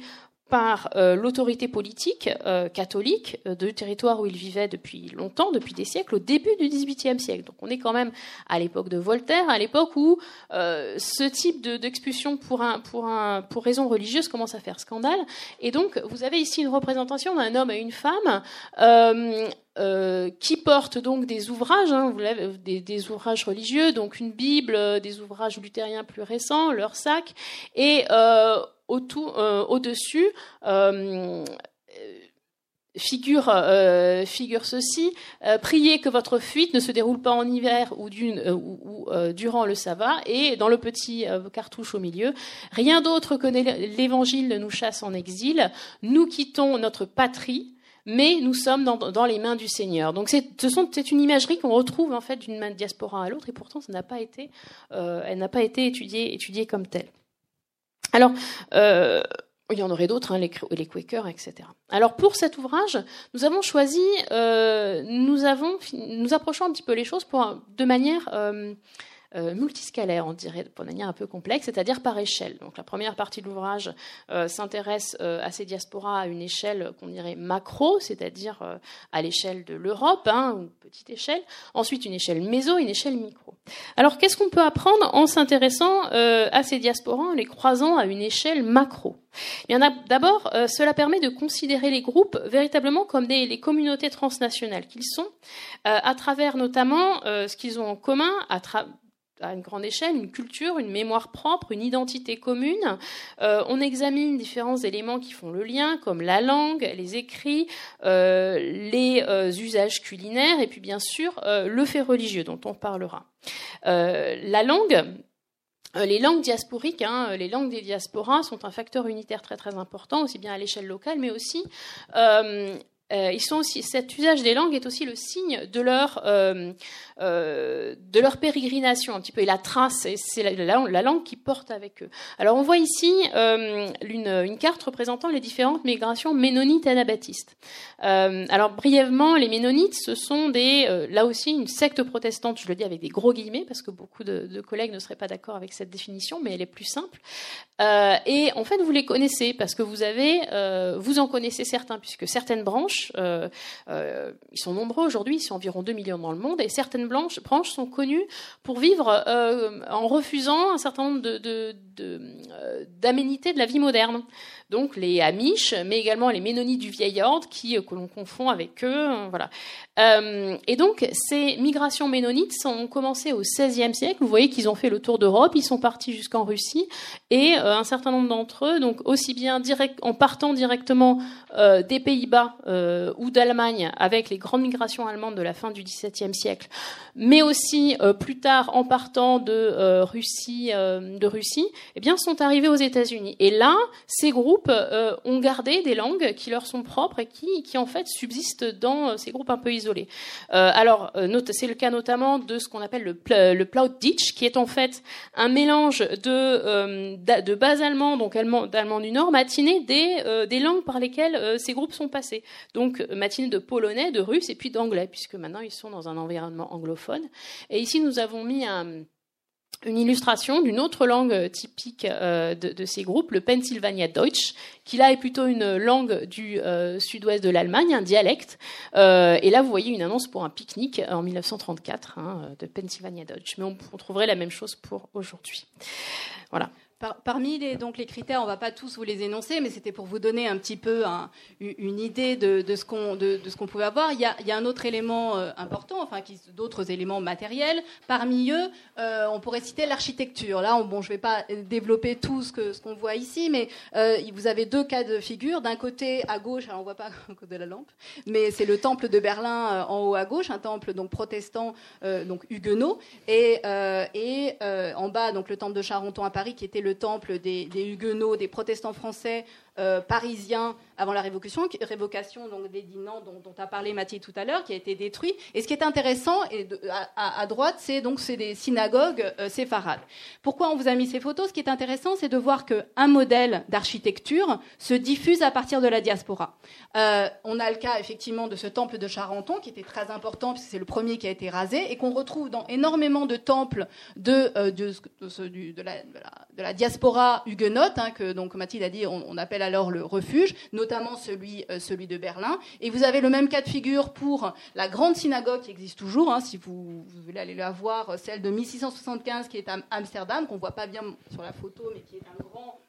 par euh, l'autorité politique euh, catholique euh, de territoire où il vivait depuis longtemps, depuis des siècles, au début du XVIIIe siècle. Donc on est quand même à l'époque de Voltaire, à l'époque où ce type d'expulsion de, pour, un, pour, un, pour raison religieuse commence à faire scandale. Et donc vous avez ici une représentation d'un homme et une femme. Qui portent donc des ouvrages, hein, des, ouvrages religieux, donc une Bible, des ouvrages luthériens plus récents, leur sac, et au-dessus, euh, figure, euh, figure ceci euh, priez que votre fuite ne se déroule pas en hiver ou, euh, euh, durant le sabbat et dans le petit cartouche au milieu rien d'autre que l'évangile nous chasse en exil nous quittons notre patrie mais nous sommes dans, les mains du Seigneur. Donc c'est, une imagerie qu'on retrouve en fait d'une main de diaspora à l'autre, et pourtant elle n'a pas été étudiée, étudiée comme telle. Alors, euh, il y en aurait d'autres, hein, les, Quakers, etc. Alors pour cet ouvrage, nous avons choisi, euh, nous avons, nous approchons un petit peu les choses pour, de manière euh, euh, multiscalaire, on dirait, de manière un peu complexe, c'est-à-dire par échelle. Donc la première partie de l'ouvrage euh, s'intéresse euh, à ces diasporas à une échelle qu'on dirait macro, c'est-à-dire euh, à l'échelle de l'Europe, hein, ou petite échelle. Ensuite une échelle méso, une échelle micro. Alors qu'est-ce qu'on peut apprendre en s'intéressant à ces diasporas, en les croisant à une échelle macro? Il d'abord, cela permet de considérer les groupes véritablement comme des les communautés transnationales qu'ils sont, à travers notamment ce qu'ils ont en commun, à à une grande échelle, une culture, une mémoire propre, une identité commune. Euh, on examine différents éléments qui font le lien, comme la langue, les écrits, euh, les euh, usages culinaires, et puis bien sûr le fait religieux dont on parlera. la langue, les langues diasporiques, hein, les langues des diasporas sont un facteur unitaire très très important, aussi bien à l'échelle locale, mais aussi aussi, cet usage des langues est aussi le signe de leur, euh, euh, pérégrination un petit peu. Et la trace, c'est la, la, langue qui porte avec eux. Alors on voit ici euh, une, carte représentant les différentes migrations ménonites et anabaptistes. Euh, alors brièvement, les ménonites, ce sont des, là aussi une secte protestante, je le dis avec des gros guillemets parce que beaucoup de, de collègues ne seraient pas d'accord avec cette définition, mais elle est plus simple. et en fait, vous les connaissez parce que vous avez, vous en connaissez certains puisque certaines branches euh, euh, ils sont nombreux aujourd'hui, ils sont environ 2 millions dans le monde, et certaines branches sont connues pour vivre euh, en refusant un certain nombre d'aménités de, de la vie moderne donc les Amish, mais également les Ménonites du vieil ordre, qui que l'on confond avec eux, voilà. et donc ces migrations ménonites ont commencé au XVIe siècle. Vous voyez qu'ils ont fait le tour d'Europe, ils sont partis jusqu'en Russie, et un certain nombre d'entre eux, donc aussi bien en partant directement des Pays-Bas euh, ou d'Allemagne avec les grandes migrations allemandes de la fin du XVIIe siècle, mais aussi euh, plus tard en partant de euh, Russie, de Russie, eh bien sont arrivés aux États-Unis. Et là, ces groupes ont gardé des langues qui leur sont propres et qui, qui en fait subsistent dans ces groupes un peu isolés. alors, c'est le cas notamment de ce qu'on appelle le, le Plautditch, qui est en fait un mélange de, de base allemand, donc allemand, du Nord, matiné des, des langues par lesquelles ces groupes sont passés. Donc matinée de polonais, de russe et puis d'anglais, puisque maintenant ils sont dans un environnement anglophone. Et ici nous avons mis une illustration d'une autre langue typique euh, de, ces groupes, le Pennsylvania Deutsch, qui là est plutôt une langue du euh, sud-ouest de l'Allemagne, un dialecte. Euh, et là, vous voyez une annonce pour un pique-nique en 1934 hein, de Pennsylvania Deutsch. Mais on, on trouverait la même chose pour aujourd'hui. Voilà parmi les, donc, les critères, on ne va pas tous vous les énoncer, mais c'était pour vous donner un petit peu une idée de, de ce qu'on de, qu'on pouvait avoir. Il y, a, il y, a, un autre élément euh, important, enfin d'autres éléments matériels. Parmi eux, euh, on pourrait citer l'architecture. Là, bon, je ne vais pas développer tout ce que ce qu'on voit ici, mais euh, vous avez deux cas de figure. D'un côté, à gauche, on ne voit pas à côté de la lampe, mais c'est le temple de Berlin en haut à gauche, un temple donc protestant, donc huguenot, et, et en bas donc le temple de Charenton à Paris, qui était le le temple des, huguenots, des protestants français euh, parisien avant la révocation, révocation donc des dont, dont, a parlé Mathieu tout à l'heure, qui a été détruit. Et ce qui est intéressant, à, droite, c'est donc c'est des synagogues euh, séfarades. Pourquoi on vous a mis ces photos? Ce qui est intéressant, c'est de voir qu'un modèle d'architecture se diffuse à partir de la diaspora. Euh, on a le cas effectivement de ce temple de Charenton, qui était très important, puisque c'est le premier qui a été rasé, et qu'on retrouve dans énormément de temples de, de, la, diaspora huguenote, hein, que donc Mathilde a dit, on, on appelle alors le refuge, notamment celui, euh, celui de Berlin. Et vous avez le même cas de figure pour la grande synagogue qui existe toujours, hein, si vous, voulez aller la voir, celle de 1675 qui est à Amsterdam, qu'on ne voit pas bien sur la photo, mais qui est un grand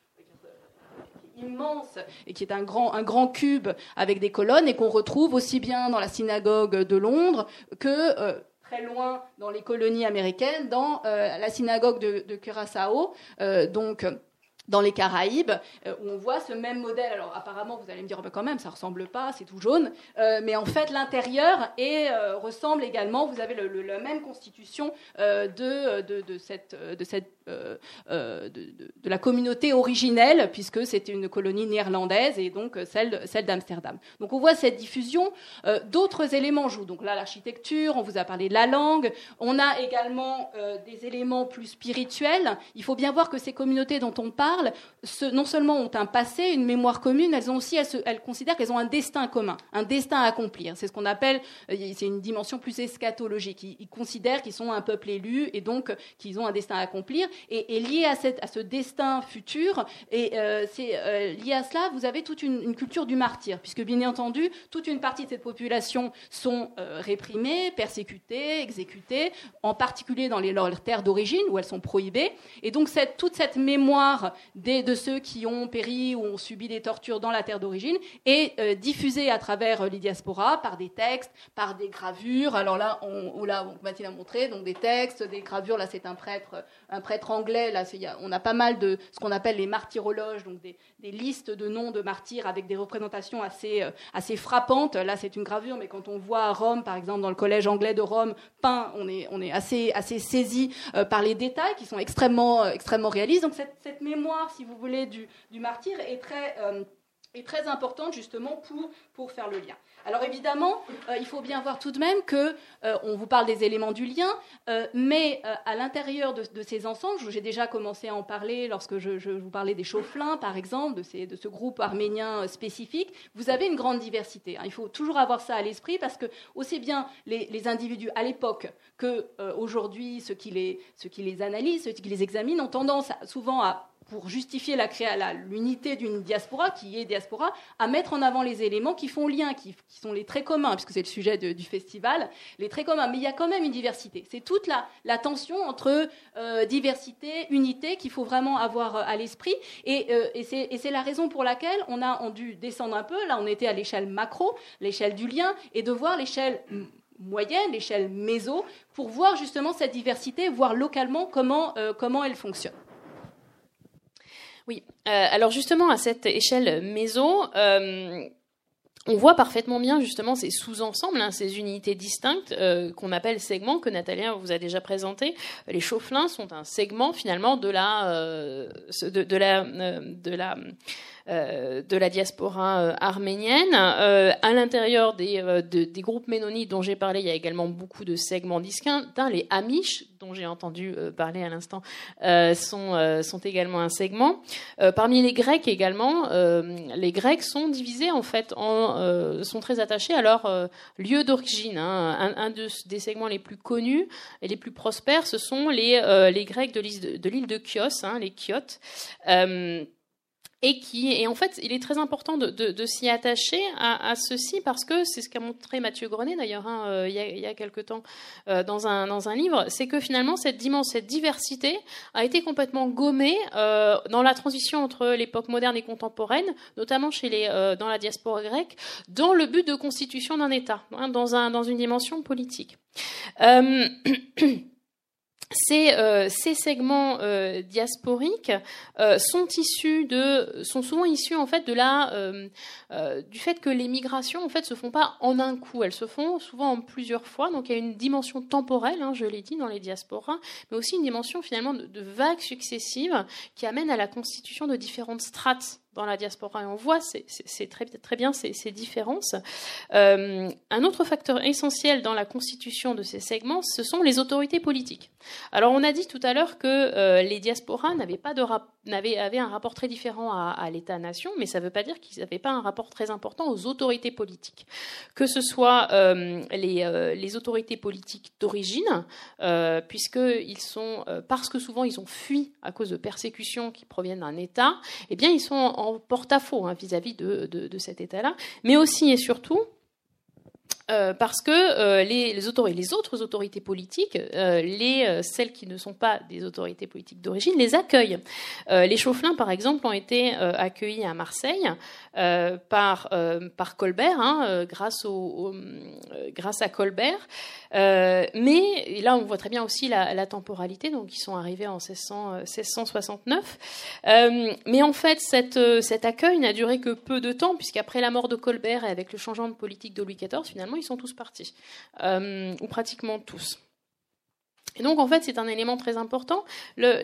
immense et qui est un grand, un grand cube avec des colonnes et qu'on retrouve aussi bien dans la synagogue de Londres que euh, très loin dans les colonies américaines, dans euh, la synagogue de, de Curaçao. donc dans les Caraïbes, euh, où on voit ce même modèle. Alors apparemment, vous allez me dire, oh, ben, quand même, ça ressemble pas, c'est tout jaune. Euh, mais en fait, l'intérieur euh, ressemble également. Vous avez la même constitution de, cette, de, la communauté originelle, puisque c'était une colonie néerlandaise et donc celle, celle d'Amsterdam. Donc on voit cette diffusion. D'autres éléments jouent. Donc là, l'architecture, on vous a parlé de la langue. On a également des éléments plus spirituels. Il faut bien voir que ces communautés dont on parle, non seulement ont un passé, une mémoire commune, elles ont aussi, elles, considèrent qu'elles ont un destin commun, un destin à accomplir. C'est ce qu'on appelle, euh, c'est une dimension plus eschatologique. Ils, considèrent qu'ils sont un peuple élu et donc qu'ils ont un destin à accomplir. Et, lié à, ce destin futur, et euh, euh, lié à cela, vous avez toute une, culture du martyr, puisque bien entendu, toute une partie de cette population sont réprimées, persécutées, exécutées, en particulier dans leurs terres d'origine où elles sont prohibées. Et donc toute cette mémoire de ceux qui ont péri ou ont subi des tortures dans la terre d'origine et diffusés à travers les diasporas par des textes, par des gravures. Alors là, on, là, Mathilde a montré, donc des textes, des gravures. Là, c'est un prêtre, un prêtre anglais. Là, on a pas mal de ce qu'on appelle les martyrologes, donc des, listes de noms de martyrs avec des représentations assez, assez frappantes. Là, c'est une gravure, mais quand on voit à Rome, par exemple, dans le collège anglais de Rome, peint, on est, on est assez, assez saisi par les détails qui sont extrêmement, extrêmement réalistes. Donc cette, cette mémoire, si vous voulez, du, du martyr est très est très importante justement pour, pour faire le lien. Alors évidemment, euh, il faut bien voir tout de même que euh, on vous parle des éléments du lien, euh, mais à l'intérieur de, ces ensembles, j'ai déjà commencé à en parler lorsque je, vous parlais des chauffelins, par exemple, de, ces, de, ce groupe arménien spécifique. Vous avez une grande diversité. Hein. Il faut toujours avoir ça à l'esprit parce que aussi bien les, individus à l'époque que aujourd'hui ceux qui les ceux qui les analysent, ceux qui les examinent ont tendance souvent à pour justifier l'unité d'une diaspora, qui est diaspora, à mettre en avant les éléments qui font lien, qui, sont les traits communs, puisque c'est le sujet du festival, les traits communs. Mais il y a quand même une diversité. C'est toute la, tension entre euh, diversité, unité qu'il faut vraiment avoir euh, à l'esprit. Euh, et, c'est la raison pour laquelle on a dû descendre un peu. Là, on était à l'échelle macro, l'échelle du lien, et de voir l'échelle moyenne, l'échelle méso, pour voir justement cette diversité, voir localement comment elle fonctionne. Oui, euh, alors justement à cette échelle méso, euh, on voit parfaitement bien justement ces sous-ensembles, hein, ces unités distinctes euh, qu'on appelle segments, que Nathalie vous a déjà présenté. Les chauffelins sont un segment finalement de la, de, la, de la de la diaspora euh, arménienne. Euh, à l'intérieur des, des, groupes ménonites dont j'ai parlé, il y a également beaucoup de segments distincts. Les Amish, dont j'ai entendu parler à l'instant, sont, sont également un segment. parmi les Grecs également, les Grecs sont divisés en fait, en, sont très attachés à leur lieu d'origine. Hein. Un, des segments les plus connus et les plus prospères, ce sont les, les Grecs de l'île de, de, Chios, hein, les Chiotes et qui et en fait il est très important de, de, de s'y attacher à, à, ceci parce que c'est ce qu'a montré Mathieu Grenet d'ailleurs hein, euh, il, y a, il y a quelque temps euh, dans un dans un livre c'est que finalement cette dimension cette diversité a été complètement gommée euh, dans la transition entre l'époque moderne et contemporaine notamment chez les euh, dans la diaspora grecque dans le but de constitution d'un État hein, dans un dans une dimension politique Ces, euh, ces, segments euh, diasporiques euh, sont issus de, sont souvent issus en fait de la, euh, du fait que les migrations en fait se font pas en un coup, elles se font souvent en plusieurs fois. Donc il y a une dimension temporelle, hein, je l'ai dit dans les diasporas, mais aussi une dimension finalement de, de vagues successives qui amènent à la constitution de différentes strates dans la diaspora et on voit c'est très, très bien ces, ces différences. Euh, un autre facteur essentiel dans la constitution de ces segments, ce sont les autorités politiques. Alors on a dit tout à l'heure que euh, les diasporas n'avaient pas de avaient, un rapport très différent à, l'État-nation, mais ça ne veut pas dire qu'ils n'avaient pas un rapport très important aux autorités politiques. Que ce soit euh, les, les, autorités politiques d'origine, puisqu'ils sont, parce que souvent ils ont fui à cause de persécutions qui proviennent d'un État, eh bien ils sont en porte-à-faux hein, vis-à-vis de, de, cet État-là, mais aussi et surtout euh, parce que euh, les, autres autorités politiques, euh, les, celles qui ne sont pas des autorités politiques d'origine, les accueillent. les Chauffelins, par exemple, ont été accueillis à Marseille par, Colbert, hein, grâce, à Colbert. mais là, on voit très bien aussi la, temporalité, donc ils sont arrivés en 1600, 1669. mais en fait, cet accueil n'a duré que peu de temps, puisqu'après la mort de Colbert et avec le changement de politique de Louis XIV, finalement, ils sont tous partis, euh, ou pratiquement tous. Et donc, en fait, c'est un élément très important. Le,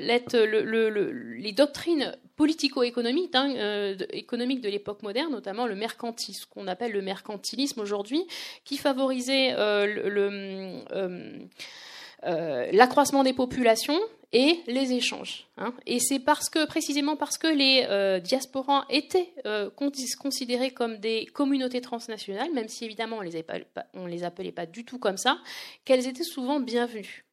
les doctrines politico-économiques hein, euh, de l'époque moderne, notamment le mercantilisme, ce qu'on appelle le mercantilisme aujourd'hui, qui favorisait euh, l'accroissement des populations et les échanges. Hein. Et c'est parce que précisément parce que les euh, diasporans étaient euh, considérés comme des communautés transnationales, même si évidemment on on les appelait pas du tout comme ça, qu'elles étaient souvent bienvenues.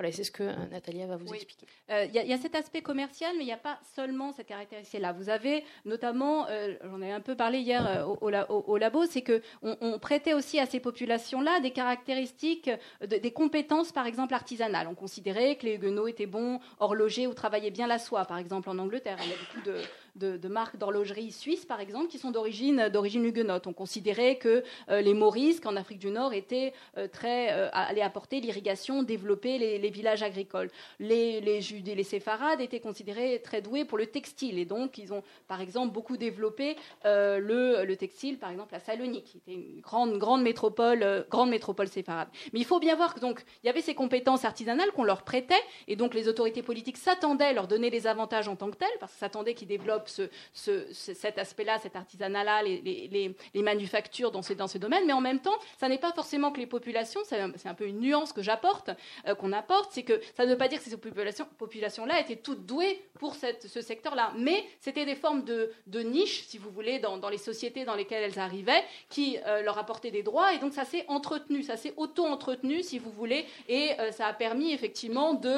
Voilà, c'est ce que Natalia va vous expliquer. Il y, a cet aspect commercial, mais il n'y a pas seulement cette caractéristique-là. Vous avez notamment, j'en ai un peu parlé hier au, au, labo, c'est qu'on on prêtait aussi à ces populations-là des caractéristiques, des compétences, par exemple, artisanales. On considérait que les Huguenots étaient bons horlogers ou travaillaient bien la soie, par exemple, en Angleterre. Il y a beaucoup de de, marques d'horlogerie suisses, par exemple, qui sont d'origine d'origine huguenote. On considérait que euh, les Maurices, qu'en Afrique du Nord, étaient euh, très euh, allaient apporter l'irrigation, développer les, villages agricoles. Les les, les séfarades étaient considérés très doués pour le textile, et donc ils ont, par exemple, beaucoup développé le, le, textile, par exemple, à Salonique, qui était une grande grande métropole grande métropole séfarade. Mais il faut bien voir que donc il y avait ces compétences artisanales qu'on leur prêtait, et donc les autorités politiques s'attendaient à leur donner des avantages en tant que tels, parce qu'ils s'attendaient qu'ils développent cet aspect-là, cet artisanat-là, les, manufactures dans ces, dans domaines, mais en même temps, ça n'est pas forcément que les populations, c'est un, peu une nuance que j'apporte, euh, qu'on apporte, c'est que ça ne veut pas dire que ces populations-là étaient toutes douées pour ce secteur-là, mais c'était des formes de, niche, si vous voulez, dans, les sociétés dans lesquelles elles arrivaient, qui euh, leur apportaient des droits, et donc ça s'est entretenu, ça s'est auto-entretenu, si vous voulez, et euh, ça a permis effectivement de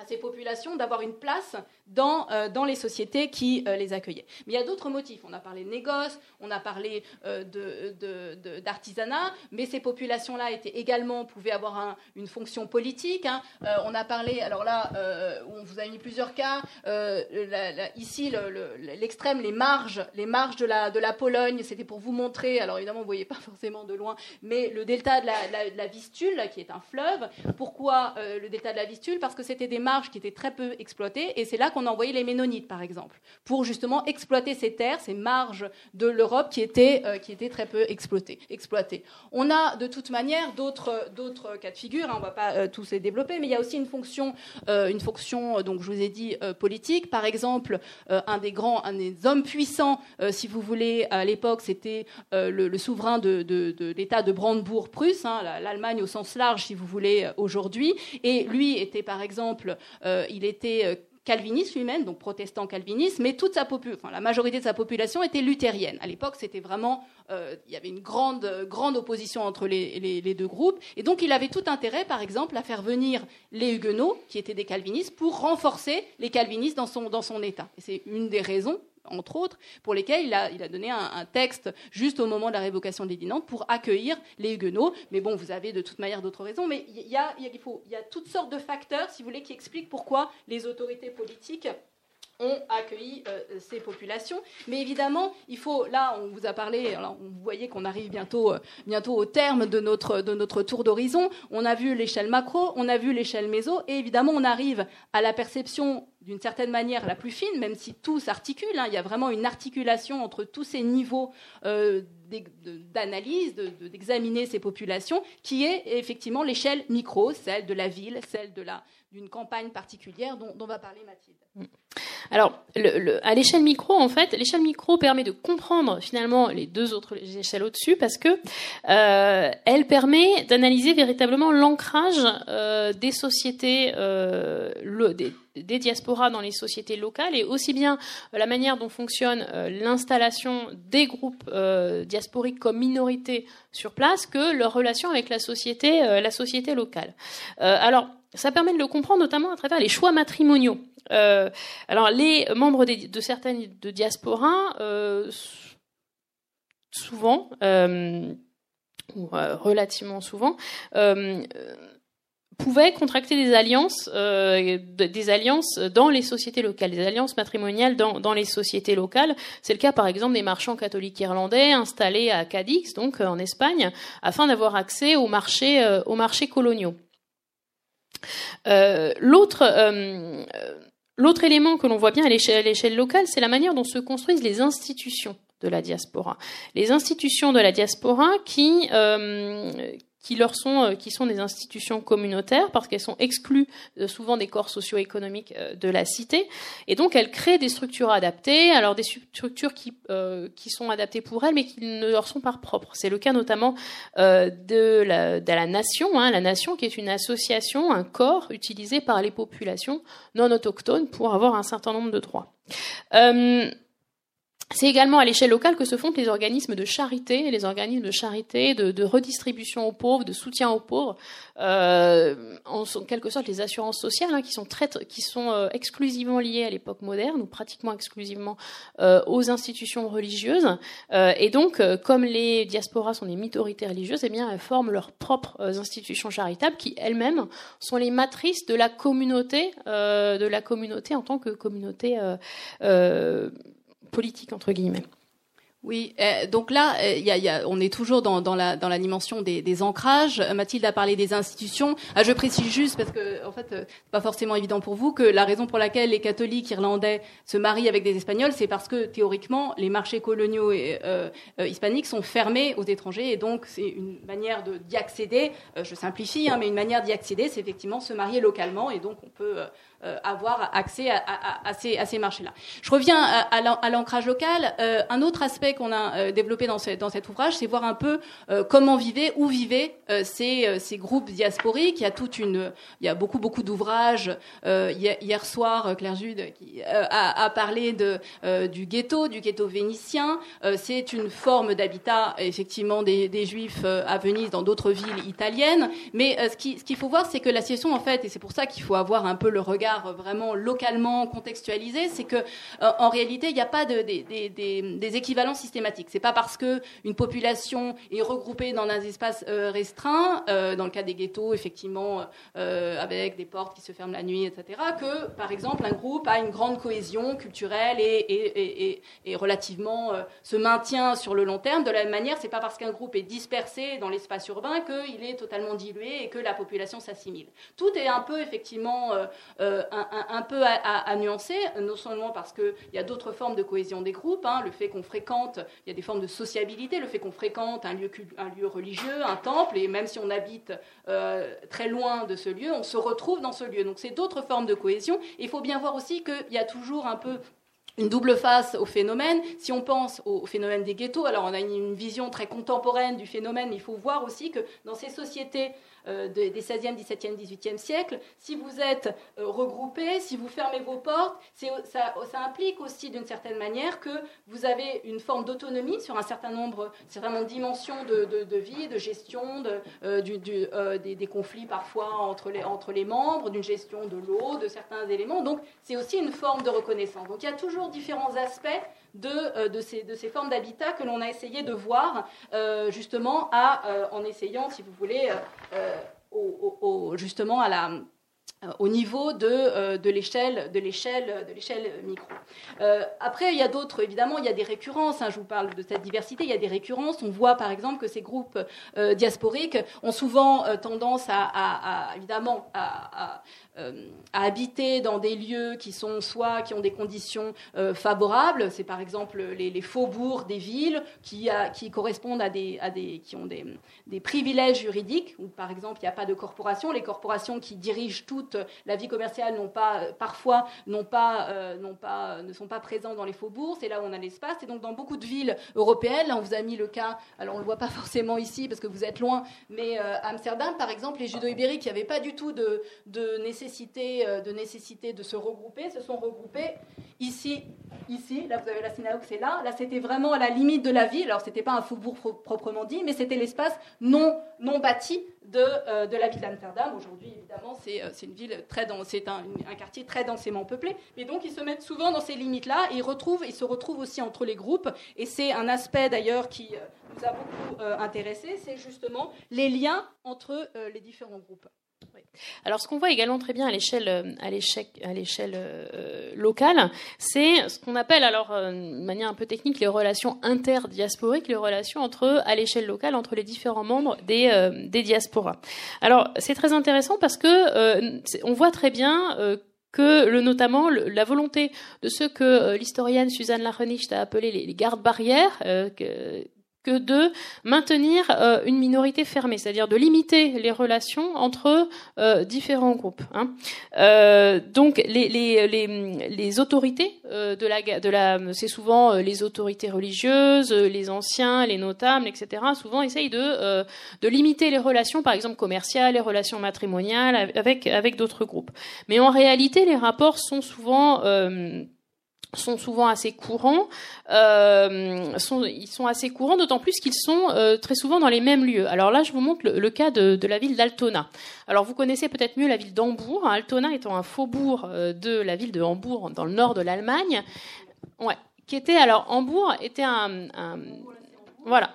à ces populations d'avoir une place dans, euh, dans les sociétés qui euh, les accueillaient. Mais il y a d'autres motifs. On a parlé de négoce, on a parlé euh, d'artisanat, mais ces populations-là étaient également pouvaient avoir une fonction politique. Hein. on a parlé, alors là, on vous a mis plusieurs cas. ici, l'extrême, les marges, les marges de la, de la Pologne, c'était pour vous montrer. Alors évidemment, vous voyez pas forcément de loin, mais le delta de la, de la Vistule, qui est un fleuve. Pourquoi le delta de la Vistule? Parce que c'était des marges qui étaient très peu exploitées, et c'est là qu'on a envoyé les Ménonites, par exemple, pour justement exploiter ces terres, ces marges de l'Europe qui étaient, euh, qui étaient très peu exploitées, exploitées. On a de toute manière d'autres, d'autres cas de figure, hein, on ne va pas euh, tous les développer, mais il y a aussi une fonction, euh, une fonction donc je vous ai dit, politique. Par exemple, un des grands, un des hommes puissants, si vous voulez, à l'époque, c'était le, souverain de, de, l'État de Brandebourg-Prusse, hein, l'Allemagne au sens large, si vous voulez, aujourd'hui, et lui était par exemple euh, il était euh, calviniste lui-même, donc protestant calviniste, mais toute sa enfin, la majorité de sa population était luthérienne. À l'époque, c'était vraiment, euh, il y avait une grande, grande opposition entre les, deux groupes, et donc il avait tout intérêt, par exemple, à faire venir les Huguenots, qui étaient des calvinistes, pour renforcer les calvinistes dans son, dans son État. Et c'est une des raisons entre autres, pour lesquels il a, donné un, texte juste au moment de la révocation de l'édit pour accueillir les Huguenots. Mais bon, vous avez de toute manière d'autres raisons. Mais a, il y a toutes sortes de facteurs, si vous voulez, qui expliquent pourquoi les autorités politiques ont accueilli euh, ces populations. Mais évidemment, il faut, là, on vous a parlé, alors vous voyez qu'on arrive bientôt, euh, bientôt au terme de notre, de notre tour d'horizon. On a vu l'échelle macro, on a vu l'échelle méso, et évidemment, on arrive à la perception d'une certaine manière la plus fine, même si tout s'articule. Hein. il y a vraiment une articulation entre tous ces niveaux euh, d'analyse, d'examiner ces populations, qui est effectivement l'échelle micro, celle de la ville, celle de la d'une campagne particulière dont, dont va parler Mathilde. Mm. Alors, le, à l'échelle micro, en fait, l'échelle micro permet de comprendre finalement les deux autres échelles au-dessus parce que euh, elle permet d'analyser véritablement l'ancrage euh, des sociétés, euh, le, des, diasporas dans les sociétés locales et aussi bien la manière dont fonctionne euh, l'installation des groupes euh, diasporiques comme minorité sur place que leur relation avec la société, euh, la société locale. alors, ça permet de le comprendre notamment à travers les choix matrimoniaux. Euh, alors, les membres de certaines diasporas, euh, souvent, euh, ou relativement souvent, pouvaient contracter des alliances, des alliances dans les sociétés locales, des alliances matrimoniales dans, les sociétés locales. C'est le cas, par exemple, des marchands catholiques irlandais installés à Cadix, donc en Espagne, afin d'avoir accès aux marchés coloniaux. Euh, l'autre euh, L'autre élément que l'on voit bien à l'échelle locale, c'est la manière dont se construisent les institutions de la diaspora. Les institutions de la diaspora qui, euh, qui leur sont euh, qui sont des institutions communautaires parce qu'elles sont exclues euh, souvent des corps socio-économiques euh, de la cité. Et donc elles créent des structures adaptées alors des structures qui qui sont adaptées pour elles mais qui ne leur sont pas propres. C'est le cas notamment de la de la nation hein, la nation qui est une association un corps utilisé par les populations non autochtones pour avoir un certain nombre de droits c'est également à l'échelle locale que se font les organismes de charité, les organismes de charité, de, de redistribution aux pauvres, de soutien aux pauvres, euh, en, quelque sorte les assurances sociales, hein, qui sont, qui sont euh, exclusivement liées à l'époque moderne ou pratiquement exclusivement euh, aux institutions religieuses. Euh, et donc, euh, comme les diasporas sont des minorités religieuses, eh bien, elles forment leurs propres institutions charitables, qui elles-mêmes sont les matrices de la communauté, de la communauté en tant que communauté politique, entre guillemets. Oui, euh, donc là, euh, on est toujours dans, la, dimension des, ancrages. Mathilde a parlé des institutions. Ah, je précise juste parce que, en fait, euh, c'est pas forcément évident pour vous que la raison pour laquelle les catholiques irlandais se marient avec des espagnols, c'est parce que théoriquement, les marchés coloniaux et, euh, hispaniques sont fermés aux étrangers et donc c'est une manière d'y accéder. je simplifie, hein, mais une manière d'y accéder, c'est effectivement se marier localement et donc on peut euh, avoir accès à, à, ces, à ces marchés-là. Je reviens à, l'ancrage local. Euh, un autre aspect qu'on a euh, développé dans, ce, dans cet ouvrage, c'est voir un peu comment vivaient, où vivaient ces, ces groupes diasporiques. Il y a toute une, il y a beaucoup beaucoup d'ouvrages. hier soir, Claire Jude qui a, a, parlé de du ghetto, du ghetto vénitien. c'est une forme d'habitat effectivement des, des juifs à Venise, dans d'autres villes italiennes. Mais ce qu'il ce qu'il faut voir, c'est que la situation en fait, et c'est pour ça qu'il faut avoir un peu le regard vraiment localement contextualisé, c'est que euh, en réalité, il n'y a pas de, des, équivalents systématiques. C'est pas parce que une population est regroupée dans un espace euh, restreint, euh, dans le cas des ghettos, effectivement, avec des portes qui se ferment la nuit, etc., que par exemple un groupe a une grande cohésion culturelle et, relativement se maintient sur le long terme. De la même manière, c'est pas parce qu'un groupe est dispersé dans l'espace urbain qu'il est totalement dilué et que la population s'assimile. Tout est un peu effectivement euh, un, peu à, nuancer, non seulement parce qu'il y a d'autres formes de cohésion des groupes, hein, le fait qu'on fréquente, il y a des formes de sociabilité, le fait qu'on fréquente un lieu, un lieu religieux, un temple, et même si on habite euh, très loin de ce lieu, on se retrouve dans ce lieu. Donc c'est d'autres formes de cohésion. il faut bien voir aussi qu'il y a toujours un peu une double face au phénomène. Si on pense au phénomène des ghettos, alors on a une vision très contemporaine du phénomène, mais il faut voir aussi que dans ces sociétés euh, des 16e, 17e, 18e siècles, si vous êtes euh, regroupés, si vous fermez vos portes, ça, implique aussi d'une certaine manière que vous avez une forme d'autonomie sur un certain nombre, de dimensions de, vie, de gestion, de, euh, des, conflits parfois entre les, entre les membres, d'une gestion de l'eau, de certains éléments. Donc c'est aussi une forme de reconnaissance. Donc il y a toujours différents aspects de, de, ces, formes d'habitat que l'on a essayé de voir justement à, en essayant, si vous voulez, justement au niveau de, euh, l'échelle micro. Euh, après, il y a d'autres évidemment, il y a des récurrences. Hein, je vous parle de cette diversité. Il y a des récurrences. On voit par exemple que ces groupes euh, diasporiques ont souvent tendance à, évidemment euh, à habiter dans des lieux qui sont soit qui ont des conditions euh, favorables, c'est par exemple les, faubourgs des villes qui, correspondent à des, à qui ont des, des privilèges juridiques, où par exemple il n'y a pas de corporation, les corporations qui dirigent toute la vie commerciale n'ont pas parfois n'ont pas, euh, n'ont pas ne sont pas présents dans les faubourgs, c'est là où on a l'espace. Et donc dans beaucoup de villes européennes, là on vous a mis le cas, alors on le voit pas forcément ici parce que vous êtes loin, mais Amsterdam par exemple, les judo-ibériques, il n'y avait pas du tout de, de euh, de nécessité de se regrouper, se sont regroupés ici, ici. Là, vous avez la synagogue, c'est là. Là, c'était vraiment à la limite de la ville. Alors, c'était pas un faubourg proprement dit, mais c'était l'espace non, non bâti de, euh, de la ville d'Amsterdam. Aujourd'hui, évidemment, c'est euh, une ville très c'est un, un, quartier très densément peuplé. Mais donc, ils se mettent souvent dans ces limites-là ils, retrouvent, ils se retrouvent aussi entre les groupes. Et c'est un aspect d'ailleurs qui nous a beaucoup intéressé, c'est justement les liens entre les différents groupes. Alors, ce qu'on voit également très bien à l'échelle euh, euh, locale, c'est ce qu'on appelle alors euh, de manière un peu technique les relations interdiasporiques, les relations entre à l'échelle locale entre les différents membres des des diasporas. Alors, c'est très intéressant parce que on voit très bien que le, notamment la volonté de ce que l'historienne Suzanne Lachenicht a appelé les, gardes-barrières, que de maintenir euh, une minorité fermée, c'est-à-dire de limiter les relations entre euh, différents groupes. Hein. Euh, donc les, les, les, les autorités de la, de la c'est souvent les autorités religieuses, les anciens, les notables, etc. Souvent essayent de, de limiter les relations, par exemple commerciales, les relations matrimoniales avec avec d'autres groupes. Mais en réalité, les rapports sont souvent sont souvent assez courants. Euh, ils sont assez courants, d'autant plus qu'ils sont euh, très souvent dans les mêmes lieux. Alors là, je vous montre le, cas de, de, la ville d'Altona. Alors vous connaissez peut-être mieux la ville d'Hambourg. Altona étant un faubourg euh, de la ville de Hambourg, dans le nord de l'Allemagne. Ouais, qui était alors Hambourg était un, un voilà.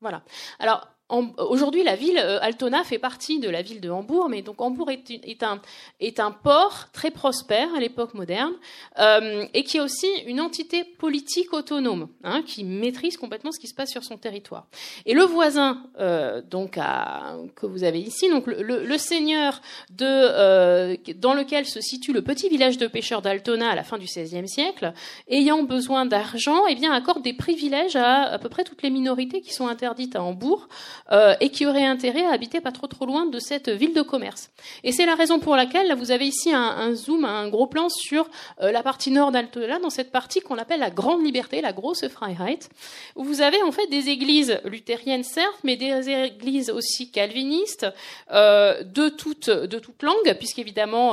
Voilà. Alors Aujourd'hui, la ville euh, Altona fait partie de la ville de Hambourg, mais donc Hambourg est, un, port très prospère à l'époque moderne euh, et qui est aussi une entité politique autonome hein, qui maîtrise complètement ce qui se passe sur son territoire. Et le voisin, euh, donc que vous avez ici, donc le, seigneur dans lequel se situe le petit village de pêcheurs d'Altona à la fin du XVIe siècle, ayant besoin d'argent, eh bien accorde des privilèges à à peu près toutes les minorités qui sont interdites à Hambourg. Euh, et qui aurait intérêt à habiter pas trop trop loin de cette ville de commerce. Et c'est la raison pour laquelle là, vous avez ici un, zoom, un gros plan sur euh, la partie nord d'Altola, dans cette partie qu'on appelle la Grande Liberté, la grosse Freiheit, où vous avez en fait des églises luthériennes certes, mais des églises aussi calvinistes euh, de toute de toute langue, puisqu'évidemment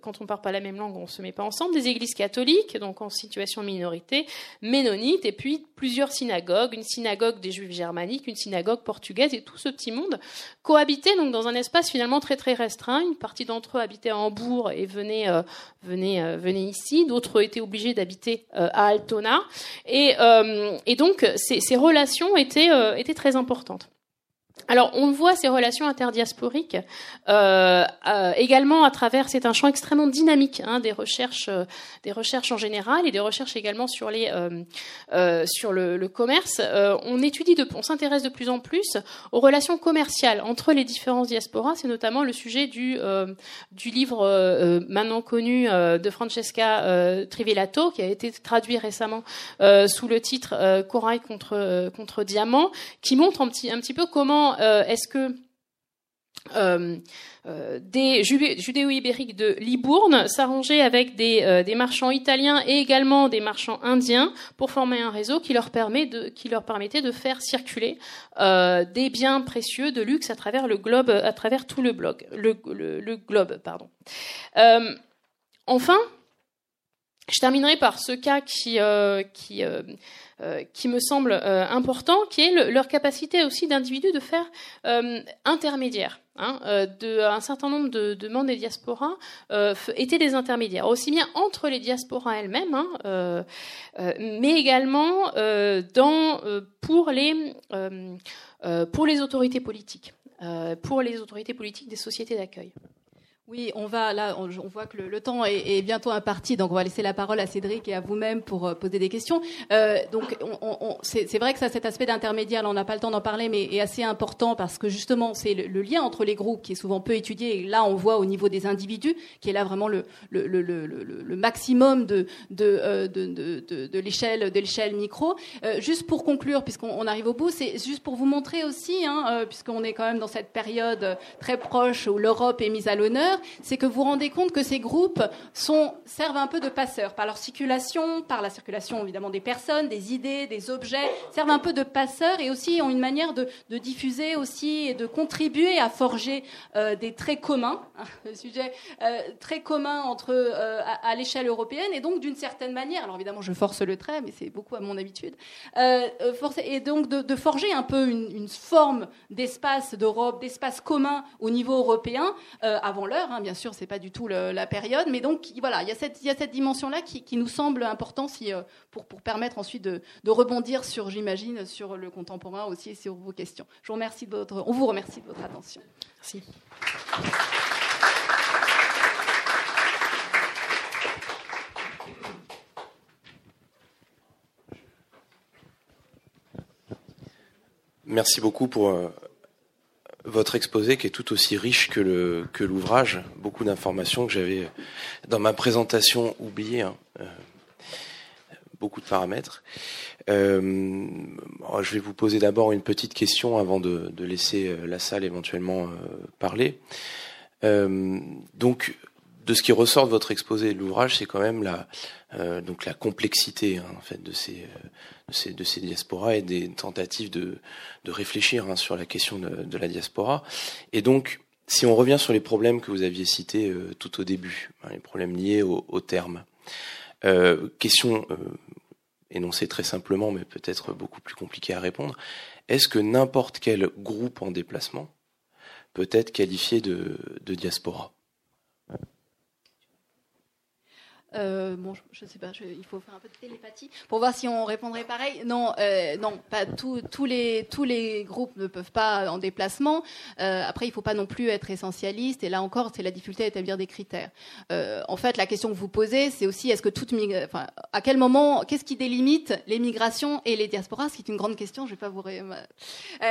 quand on parle pas la même langue, on se met pas ensemble. Des églises catholiques, donc en situation minorité, ménonites, et puis plusieurs synagogues, une synagogue des Juifs germaniques, une synagogue portugaise et tout ce petit monde cohabitaient donc dans un espace finalement très très restreint. Une partie d'entre eux habitaient à Hambourg et venaient, euh, euh, ici. D'autres étaient obligés d'habiter euh, à Altona. Et, donc ces, relations étaient très importantes. Alors, on voit ces relations interdiasporiques euh, euh, également à travers. C'est un champ extrêmement dynamique hein, des recherches, euh, des recherches en général et des recherches également sur les sur le, commerce. on étudie, de, on s'intéresse de plus en plus aux relations commerciales entre les différentes diasporas. C'est notamment le sujet du du livre maintenant connu de Francesca Trivellato, qui a été traduit récemment sous le titre Corail contre contre diamant, qui montre un petit un petit peu comment euh, est-ce que euh, euh, des judéo-ibériques de Libourne s'arrangeaient avec des, marchands italiens et également des marchands indiens pour former un réseau qui leur, permettait de faire circuler des biens précieux de luxe à travers le globe, à travers tout le, le, globe. Pardon. enfin, je terminerai par ce cas qui, qui euh, qui me semble euh, important, qui est leur capacité aussi d'individus de faire euh, intermédiaire. Hein, de, un certain nombre de, de membres des diasporas étaient des intermédiaires, aussi bien entre les diasporas elles-mêmes, hein, mais également dans, pour, les, pour les autorités politiques, pour les autorités politiques des sociétés d'accueil. Oui, on va là, on, voit que le, temps est, bientôt imparti, donc on va laisser la parole à Cédric et à vous-même pour euh, poser des questions. Euh, donc, on, c'est vrai que ça, cet aspect d'intermédiaire, on n'a pas le temps d'en parler, mais est assez important parce que justement, c'est le, lien entre les groupes qui est souvent peu étudié. Et là, on voit au niveau des individus, qui est là vraiment le, maximum de de, euh, de, de, de l'échelle de l'échelle micro. Euh, juste pour conclure, puisqu'on arrive au bout, c'est juste pour vous montrer aussi, hein, euh, puisqu'on est quand même dans cette période très proche où l'Europe est mise à l'honneur c'est que vous vous rendez compte que ces groupes servent un peu de passeurs par leur circulation, par la circulation évidemment des personnes, des idées, des objets, servent un peu de passeurs et aussi ont une manière de, diffuser aussi et de contribuer à forger euh, des traits communs, hein, sujet euh, très commun entre euh, à, l'échelle européenne et donc d'une certaine manière, alors évidemment je force le trait, mais c'est beaucoup à mon habitude, et donc de, forger un peu une, une forme d'espace d'Europe, d'espace commun au niveau européen avant l'heure Hein, bien sûr, c'est pas du tout la période, mais donc voilà, il y a cette, cette dimension-là qui, nous semble important si, euh, pour, pour, permettre ensuite de, rebondir sur, j'imagine, sur le contemporain aussi et sur vos questions. Je vous remercie de votre, on vous remercie de votre attention. Merci. Merci beaucoup pour euh, votre exposé qui est tout aussi riche que le que l'ouvrage, beaucoup d'informations que j'avais dans ma présentation oubliées, hein. euh, beaucoup de paramètres. Euh, je vais vous poser d'abord une petite question avant de, laisser euh, la salle éventuellement parler. donc, de ce qui ressort de votre exposé de l'ouvrage, c'est quand même la donc la complexité hein, en fait de ces de ces, de ces diasporas et des tentatives de, de réfléchir hein, sur la question de, de, la diaspora. Et donc, si on revient sur les problèmes que vous aviez cités euh, tout au début, hein, les problèmes liés au, au terme, question énoncée très simplement, mais peut-être beaucoup plus compliquée à répondre. Est-ce que n'importe quel groupe en déplacement peut être qualifié de diaspora? Euh, bon, je ne sais pas, il faut faire un peu de télépathie pour voir si on répondrait pareil. Non, euh, non, pas tous les tous les groupes ne peuvent pas en déplacement. Euh, après, il ne faut pas non plus être essentialiste. Et là encore, c'est la difficulté à établir des critères. en fait, la question que vous posez, c'est aussi est-ce que toute, enfin, à quel moment, qu'est-ce qui délimite les migrations et les diasporas Ce qui est une grande question. Je vais pas vous,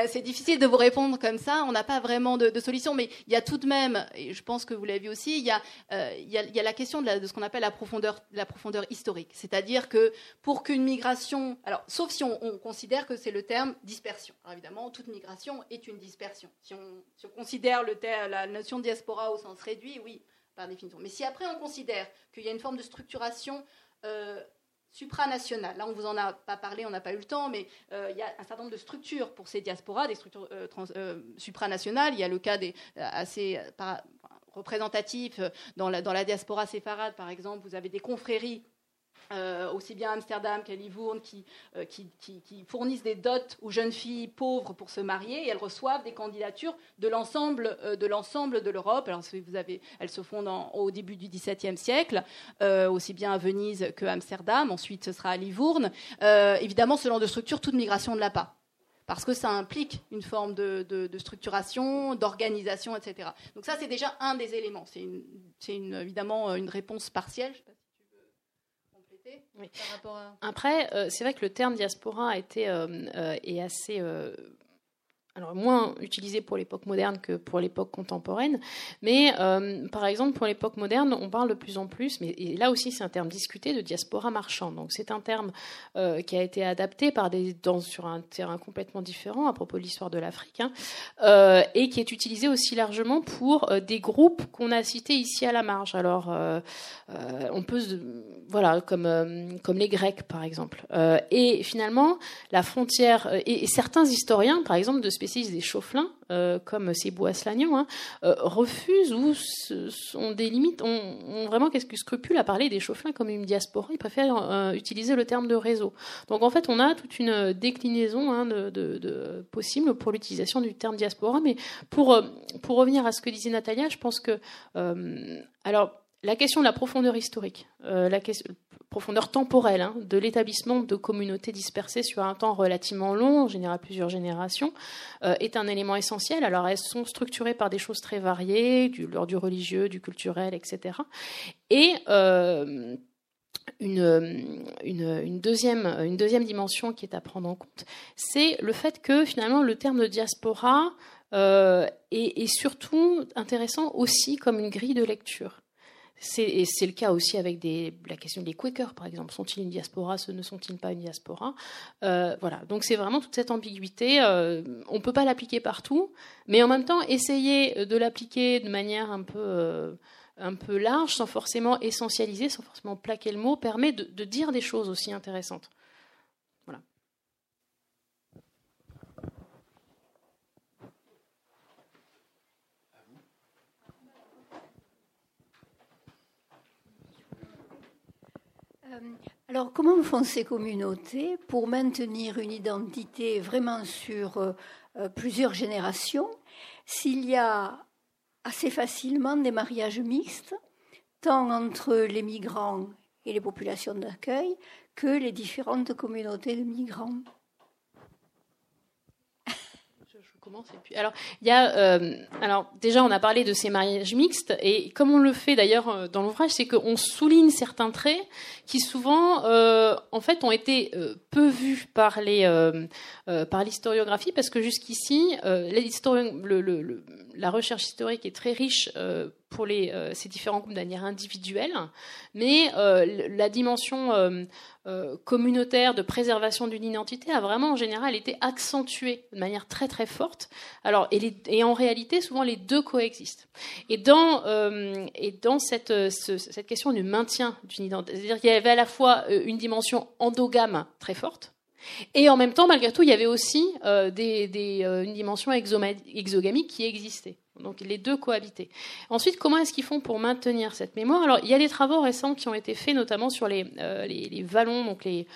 c'est difficile de vous répondre comme ça. On n'a pas vraiment de, solution, mais il y a tout de même, et je pense que vous l'avez vu aussi, il y a, y a, y a la question de, de ce qu'on appelle la profondeur la profondeur historique. C'est-à-dire que pour qu'une migration, alors sauf si on, considère que c'est le terme dispersion. Alors évidemment, toute migration est une dispersion. Si on, considère le la notion de diaspora au sens réduit, oui, par définition. Mais si après on considère qu'il y a une forme de structuration euh, supranationale, là on vous en a pas parlé, on n'a pas eu le temps, mais euh, il y a un certain nombre de structures pour ces diasporas, des structures euh, supranationales. Il y a le cas des assez représentatifs. Dans la, dans la diaspora séfarade, par exemple, vous avez des confréries euh, aussi bien à Amsterdam qu'à Livourne, euh, qui, qui, fournissent des dots aux jeunes filles pauvres pour se marier, et elles reçoivent des candidatures de l'ensemble euh, de l'Europe. Elles se font au début du XVIIe siècle, aussi bien à Venise qu'à Amsterdam. Ensuite, ce sera à Livourne. évidemment, selon de structure, toute migration ne l'a pas parce que ça implique une forme de, structuration, d'organisation, etc. Donc ça, c'est déjà un des éléments. C'est évidemment une réponse partielle. Je sais pas si tu veux compléter oui. Après, euh, c'est vrai que le terme diaspora a été euh, euh, est assez alors moins utilisé pour l'époque moderne que pour l'époque contemporaine, mais euh, par exemple pour l'époque moderne, on parle de plus en plus, mais là aussi c'est un terme discuté de diaspora marchande. Donc c'est un terme euh, qui a été adapté par des dans, sur un terrain complètement différent à propos de l'histoire de l'Afrique, hein, euh, et qui est utilisé aussi largement pour des groupes qu'on a cités ici à la marge. Alors on peut voilà comme comme les Grecs par exemple. et finalement la frontière et, et certains historiens par exemple de des chauffelins, euh, comme Sebou Aslanian, hein, euh, refusent ou ont des limites, ont, vraiment quelques scrupules à parler des chauffelins comme une diaspora. Ils préfèrent euh, utiliser le terme de réseau. Donc en fait, on a toute une déclinaison hein, possible pour l'utilisation du terme diaspora. Mais pour, pour revenir à ce que disait Natalia, je pense que alors la question de la profondeur historique, la question, profondeur temporelle hein, de l'établissement de communautés dispersées sur un temps relativement long, en plusieurs générations, euh, est un élément essentiel. Alors elles sont structurées par des choses très variées, du, lors du religieux, du culturel, etc. Et euh, une, deuxième, dimension qui est à prendre en compte, c'est le fait que finalement le terme de diaspora euh, est, surtout intéressant aussi comme une grille de lecture. C'est, c'est le cas aussi avec la question des Quakers, par exemple. Sont-ils une diaspora? Ce ne sont-ils pas une diaspora? Euh, Voilà. Donc c'est vraiment toute cette ambiguïté. Euh, on ne peut pas l'appliquer partout, mais en même temps, essayer de l'appliquer de manière un peu, euh, un peu large, sans forcément essentialiser, sans forcément plaquer le mot, permet de dire des choses aussi intéressantes. Euh, alors, comment font ces communautés pour maintenir une identité vraiment sur euh, euh, plusieurs générations s'il y a assez facilement des mariages mixtes, tant entre les migrants et les populations d'accueil que les différentes communautés de migrants? Euh, alors déjà, on a parlé de ces mariages mixtes, et comme on le fait d'ailleurs euh, dans l'ouvrage, c'est qu'on souligne certains traits qui souvent, euh, en fait, ont été peu vus par les, par l'historiographie, parce que jusqu'ici, la recherche historique est très riche pour les, ces différents groupes de manière individuelle, mais la dimension euh, communautaire de préservation d'une identité a vraiment en général été accentuée de manière très très forte. Alors et, en réalité souvent les deux coexistent. Et dans euh, et dans cette question du maintien d'une identité, c'est-à-dire qu'il y avait à la fois euh, une dimension endogame très forte Et en même temps, malgré tout, il y avait aussi une dimension exogamique qui existait. Donc les deux cohabitaient. Ensuite, comment est-ce qu'ils font pour maintenir cette mémoire? Alors, il y a des travaux récents qui ont été faits, notamment sur les, les, les vallons, donc les,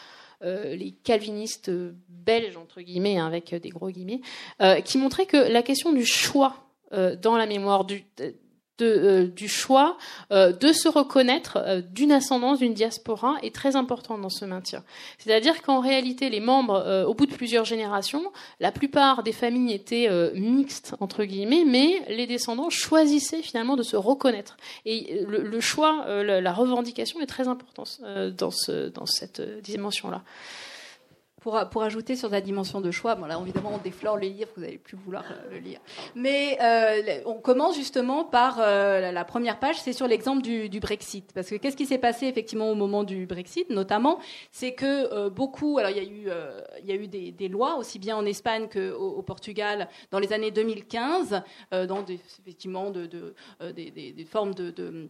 euh, les calvinistes belges, entre guillemets, hein, avec des gros guillemets, euh, qui montraient que la question du choix euh, dans la mémoire du, de, du choix de se reconnaître d'une ascendance, d'une diaspora est très important dans ce maintien. C'est-à-dire qu'en réalité, les membres, au bout de plusieurs générations, la plupart des familles étaient mixtes, entre guillemets, mais les descendants choisissaient finalement de se reconnaître. Et le, choix, la revendication est très importante dans, ce, dans cette dimension-là. Pour, pour, ajouter sur la dimension de choix, bon là évidemment on déflore le livre, vous n'allez plus vouloir euh, le lire. Mais euh, on commence justement par euh, la première page, c'est sur l'exemple du, Brexit. Parce que qu'est-ce qui s'est passé effectivement au moment du Brexit, notamment, c'est que beaucoup, alors il y a eu, il y a eu des, lois aussi bien en Espagne qu'au au Portugal dans les années 2015, dans des, effectivement de, de des, formes de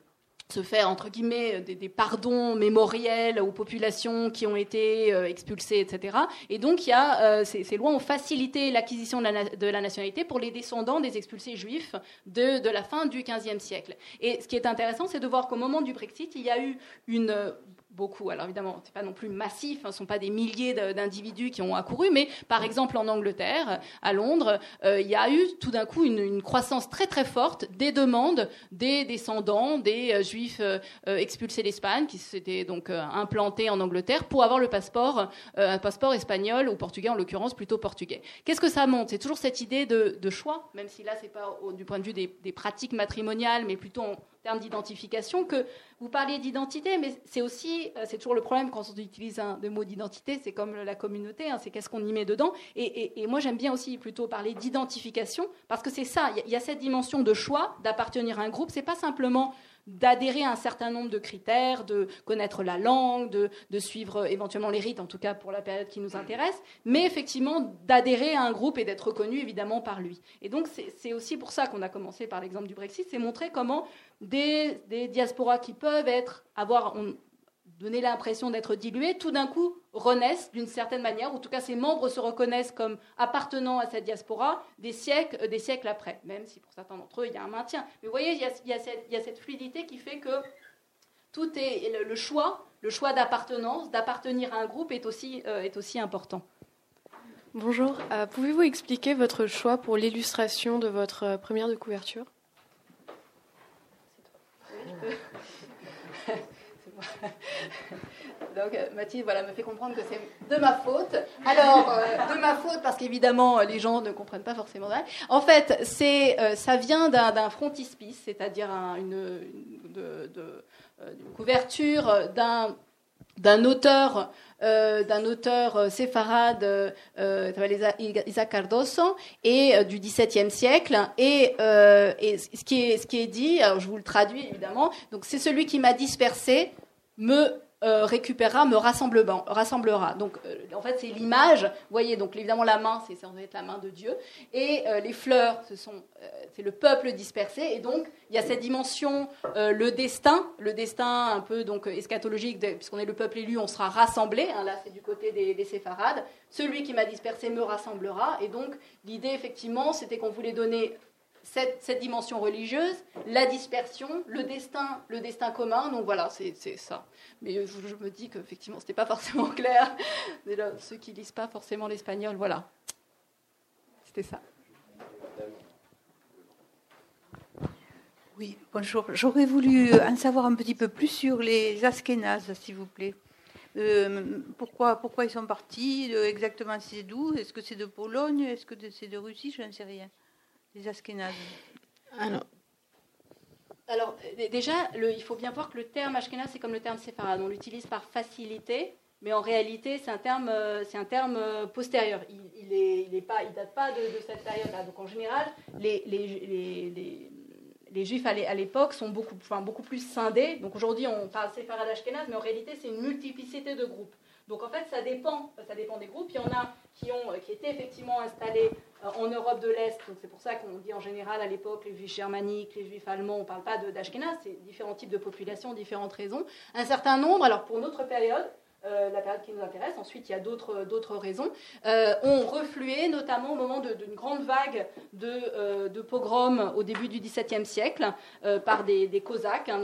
se faire entre guillemets des, pardons mémoriels aux populations qui ont été euh, expulsées, etc. Et donc il y a euh, ces, lois ont facilité l'acquisition de, de la, nationalité pour les descendants des expulsés juifs de, de la fin du XVe siècle. Et ce qui est intéressant, c'est de voir qu'au moment du Brexit, il y a eu une beaucoup. Alors évidemment, c'est pas non plus massif, hein, ce ne sont pas des milliers d'individus qui ont accouru, mais par exemple en Angleterre, à Londres, euh, il y a eu tout d'un coup une, croissance très très forte des demandes des descendants des euh, juifs euh, expulsés d'Espagne qui s'étaient donc implantés en Angleterre pour avoir le passeport, un passeport espagnol ou portugais en l'occurrence plutôt portugais. Qu'est-ce que ça montre? C'est toujours cette idée de, choix, même si là c'est pas du point de vue des, pratiques matrimoniales, mais plutôt termes d'identification que vous parliez d'identité, mais c'est aussi, euh, c'est toujours le problème quand on utilise un de mot d'identité, c'est comme la communauté, hein, c'est qu'est-ce qu'on y met dedans. Et, moi, j'aime bien aussi plutôt parler d'identification, parce que c'est ça, il y, a cette dimension de choix, d'appartenir à un groupe. C'est pas simplement d'adhérer à un certain nombre de critères, de connaître la langue, de, suivre éventuellement les rites, en tout cas pour la période qui nous intéresse, mais effectivement d'adhérer à un groupe et d'être reconnu évidemment par lui. Et donc c'est aussi pour ça qu'on a commencé par l'exemple du Brexit, c'est montrer comment des, diasporas qui peuvent être, avoir, donner l'impression d'être dilués, tout d'un coup renaissent d'une certaine manière, ou en tout cas ses membres se reconnaissent comme appartenant à cette diaspora des siècles, euh, des siècles après, même si pour certains d'entre eux il y a un maintien. Mais vous voyez, il y a, cette, fluidité qui fait que tout est le, choix, le choix d'appartenance, d'appartenir à un groupe est aussi, euh, est aussi important. Bonjour, euh, pouvez-vous expliquer votre choix pour l'illustration de votre première de couverture? Donc euh, Mathilde voilà, me fait comprendre que c'est de ma faute. Alors, euh, de ma faute parce qu'évidemment, les gens ne comprennent pas forcément. En fait, euh, ça vient d'un, frontispice, c'est-à-dire une, couverture d'un, auteur euh, Isaac Cardoso, et du XVIIe siècle. Et, ce, qui est, dit, je vous le traduis évidemment, c'est celui qui m'a dispersé me euh, récupérera, me rassemblera. Donc, euh, en fait, c'est l'image. Vous voyez, donc évidemment, la main, c'est censé être la main de Dieu. Et euh, les fleurs, ce sont, c'est le peuple dispersé. Et donc, il y a cette dimension, le destin, le destin un peu donc eschatologique, puisqu'on est le peuple élu, on sera rassemblé. Hein, là, c'est du côté des, des séfarades. Celui qui m'a dispersé me rassemblera. Et donc, l'idée, effectivement, c'était qu'on voulait donner cette, dimension religieuse, la dispersion, le destin, le destin commun. Donc voilà, c'est ça. Mais je, me dis qu'effectivement, ce n'était pas forcément clair. ceux qui lisent pas forcément l'espagnol, voilà. C'était ça. Oui, bonjour. J'aurais voulu en savoir un petit peu plus sur les Askénazes, s'il vous plaît. Euh, pourquoi, pourquoi ils sont partis Exactement, c'est d'où Est-ce que c'est de Pologne? Est-ce que c'est de Russie? Je ne sais rien les Ashkénazes Alors, alors déjà, il faut bien voir que le terme Ashkenaz, c'est comme le terme séfarade. On l'utilise par facilité, mais en réalité, c'est un terme, euh, c'est un terme euh, postérieur. Il, il, est, il, pas, il date pas de, cette période-là. Donc en général, les, les, les, les juifs à l'époque sont beaucoup, enfin, beaucoup plus scindés. Donc aujourd'hui, on parle séfarade Ashkenaz, mais en réalité, c'est une multiplicité de groupes. Donc en fait, ça dépend, ça dépend des groupes. Il y en a qui, ont, qui étaient effectivement installés en Europe de l'Est. C'est pour ça qu'on dit en général à l'époque les juifs germaniques, les juifs allemands, on ne parle pas d'Ashkenaz, c'est différents types de populations, différentes raisons. Un certain nombre, alors pour notre période, euh, la période qui nous intéresse, ensuite il y a d'autres raisons, euh, ont reflué, notamment au moment d'une grande vague de, euh, de, pogroms au début du XVIIe siècle par des, des Cosaques hein,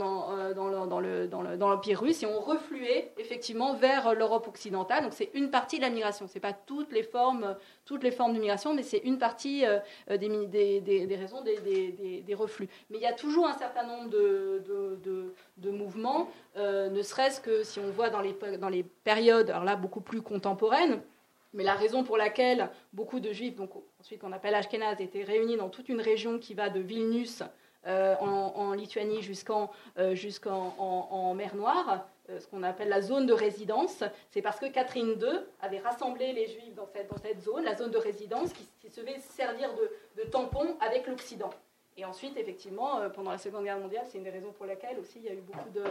dans, l'Empire russe, et ont reflué effectivement vers l'Europe occidentale. Donc c'est une partie de la migration, ce n'est pas toutes les formes, toutes les formes de migration, mais c'est une partie des, des, raisons des, reflux. Mais il y a toujours un certain nombre de mouvements, ne serait-ce que si on voit dans les, dans les période, alors là beaucoup plus contemporaine, mais la raison pour laquelle beaucoup de juifs, donc ensuite qu'on appelle Ashkenaz, étaient réunis dans toute une région qui va de Vilnius euh, en, Lituanie jusqu'en euh, mer Noire, euh, ce qu'on appelle la zone de résidence, c'est parce que Catherine II avait rassemblé les juifs dans cette, dans cette zone, la zone de résidence, qui, se fait servir de, de tampon avec l'Occident. Et ensuite, effectivement, pendant la Seconde Guerre mondiale, c'est une des raisons pour laquelle aussi il y a eu beaucoup de,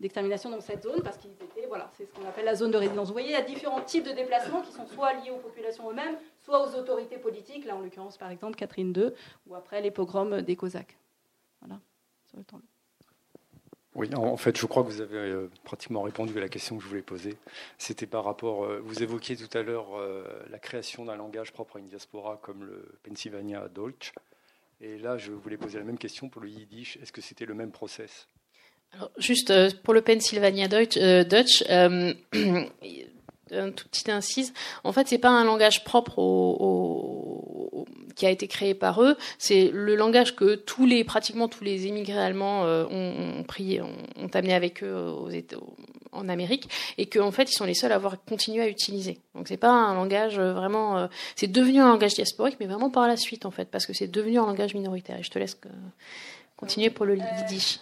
d'extermination dans cette zone, parce qu'ils étaient, voilà, c'est ce qu'on appelle la zone de résidence. Vous voyez, il y a différents types de déplacements qui sont soit liés aux populations eux-mêmes, soit aux autorités politiques, là en l'occurrence par exemple Catherine II, ou après les des Cosaques. Voilà, sur le temps. Oui, en fait, je crois que vous avez euh, pratiquement répondu à la question que je voulais poser. C'était par rapport, euh, vous évoquiez tout à l'heure euh, la création d'un langage propre à une diaspora comme le Pennsylvania Deutsch. Et là, je voulais poser la même question pour le Yiddish. Est-ce que c'était le même process? Juste euh, pour le Pennsylvania Dutch, euh, Dutch euh, un tout petit incise. En fait, c'est pas un langage propre qui a été créé par eux. C'est le langage que tous les, pratiquement tous les émigrés allemands ont, pris, ont, amené avec eux aux en Amérique, et qu'en fait, ils sont les seuls à avoir continué à utiliser. Donc, c'est pas un langage vraiment. c'est devenu un langage diasporique, mais vraiment par la suite, en fait, parce que c'est devenu un langage minoritaire. Et je te laisse continuer pour le yiddish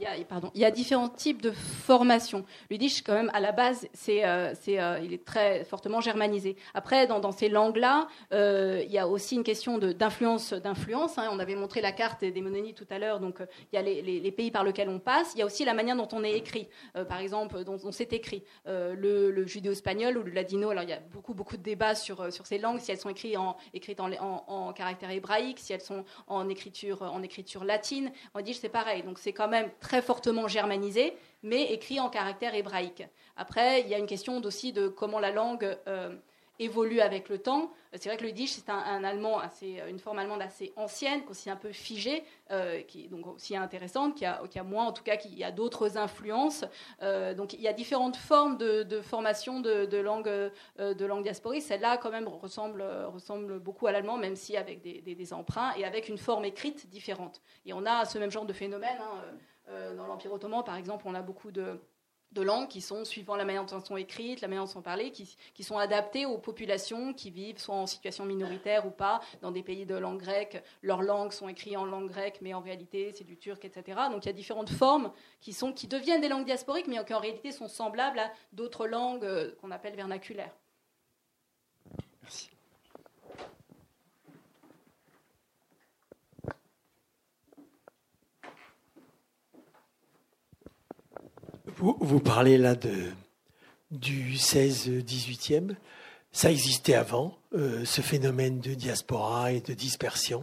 il y, a, différents, types de formations. Le yiddish, quand même, à la base, c'est, euh, euh, il est très fortement germanisé. Après, dans, ces langues-là, euh, il y a aussi une question d'influence. d'influence hein. On avait montré la carte des Monnonites tout à l'heure, donc il y a les, pays par lesquels on passe. Il y a aussi la manière dont on est écrit. par exemple, dont on s'est écrit. le, le judéo-espagnol ou le ladino, alors il y a beaucoup, beaucoup de débats sur, ces langues, si elles sont écrites en, caractère hébraïque, si elles sont en écriture, en écriture latine. En c'est pareil donc c'est quand même très fortement germanisé, mais écrit en caractère hébraïque. Après, il y a une question aussi de comment la langue euh, évolue avec le temps. C'est vrai que le yiddish, c'est un, allemand assez, une forme allemande assez ancienne, aussi un peu figée, euh, qui donc aussi intéressante, qui a, qui a moins, en tout cas, qui a d'autres influences. Euh, donc il y a différentes formes de, formation de, de, langue, de langue diasporique. Celle-là, quand même, ressemble, ressemble beaucoup à l'allemand, même si avec des, emprunts et avec une forme écrite différente. Et on a ce même genre de phénomène. Hein, dans l'Empire ottoman, par exemple, on a beaucoup de de langues qui sont, suivant la manière dont elles sont écrites, la manière dont elles sont parlées, qui, sont adaptées aux populations qui vivent soit en situation minoritaire ou pas dans des pays de langue grecque. Leurs langues sont écrites en langue grecque, mais en réalité c'est du turc, etc. Donc il y a différentes formes qui, sont, qui deviennent des langues diasporiques, mais qui en réalité sont semblables à d'autres langues euh, qu'on appelle vernaculaires. Vous, parlez là de, du 16-18e. Ça existait avant, euh, ce phénomène de diaspora et de dispersion.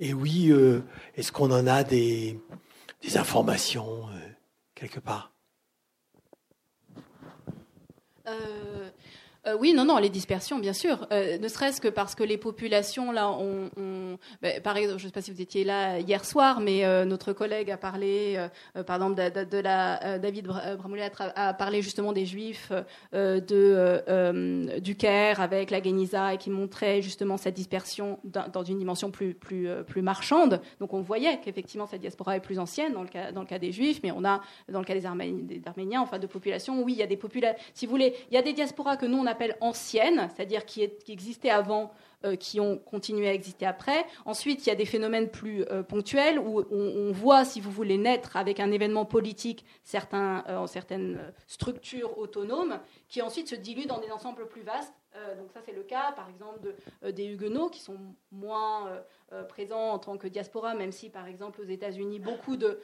Et oui, euh, est-ce qu'on en a des, des informations euh, quelque part? Euh, oui, non, non, les dispersions, bien sûr. Euh, ne serait-ce que parce que les populations, là, ont... Ben, par exemple, je ne sais pas si vous étiez là hier soir, mais euh, notre collègue a parlé, par exemple, de, David Bramoulet a, parlé justement des Juifs du Caire avec la Geniza et qui montrait justement cette dispersion dans, une dimension plus, marchande. Donc on voyait qu'effectivement cette diaspora est plus ancienne dans le, cas, dans le cas des Juifs, mais on a, dans le cas des, Arméniens, enfin de populations, oui, il y a des populations, si vous voulez, il y a des diasporas que nous on a appelle anciennes, c'est-à-dire qui, existaient avant, euh, qui ont continué à exister après. Ensuite, il y a des phénomènes plus euh, ponctuels où on, voit, si vous voulez, naître avec un événement politique certains, euh, certaines structures autonomes qui ensuite se diluent dans des ensembles plus vastes. donc ça, c'est le cas, par exemple, de, des Huguenots qui sont moins présents en tant que diaspora, même si, par exemple, aux États-Unis, beaucoup de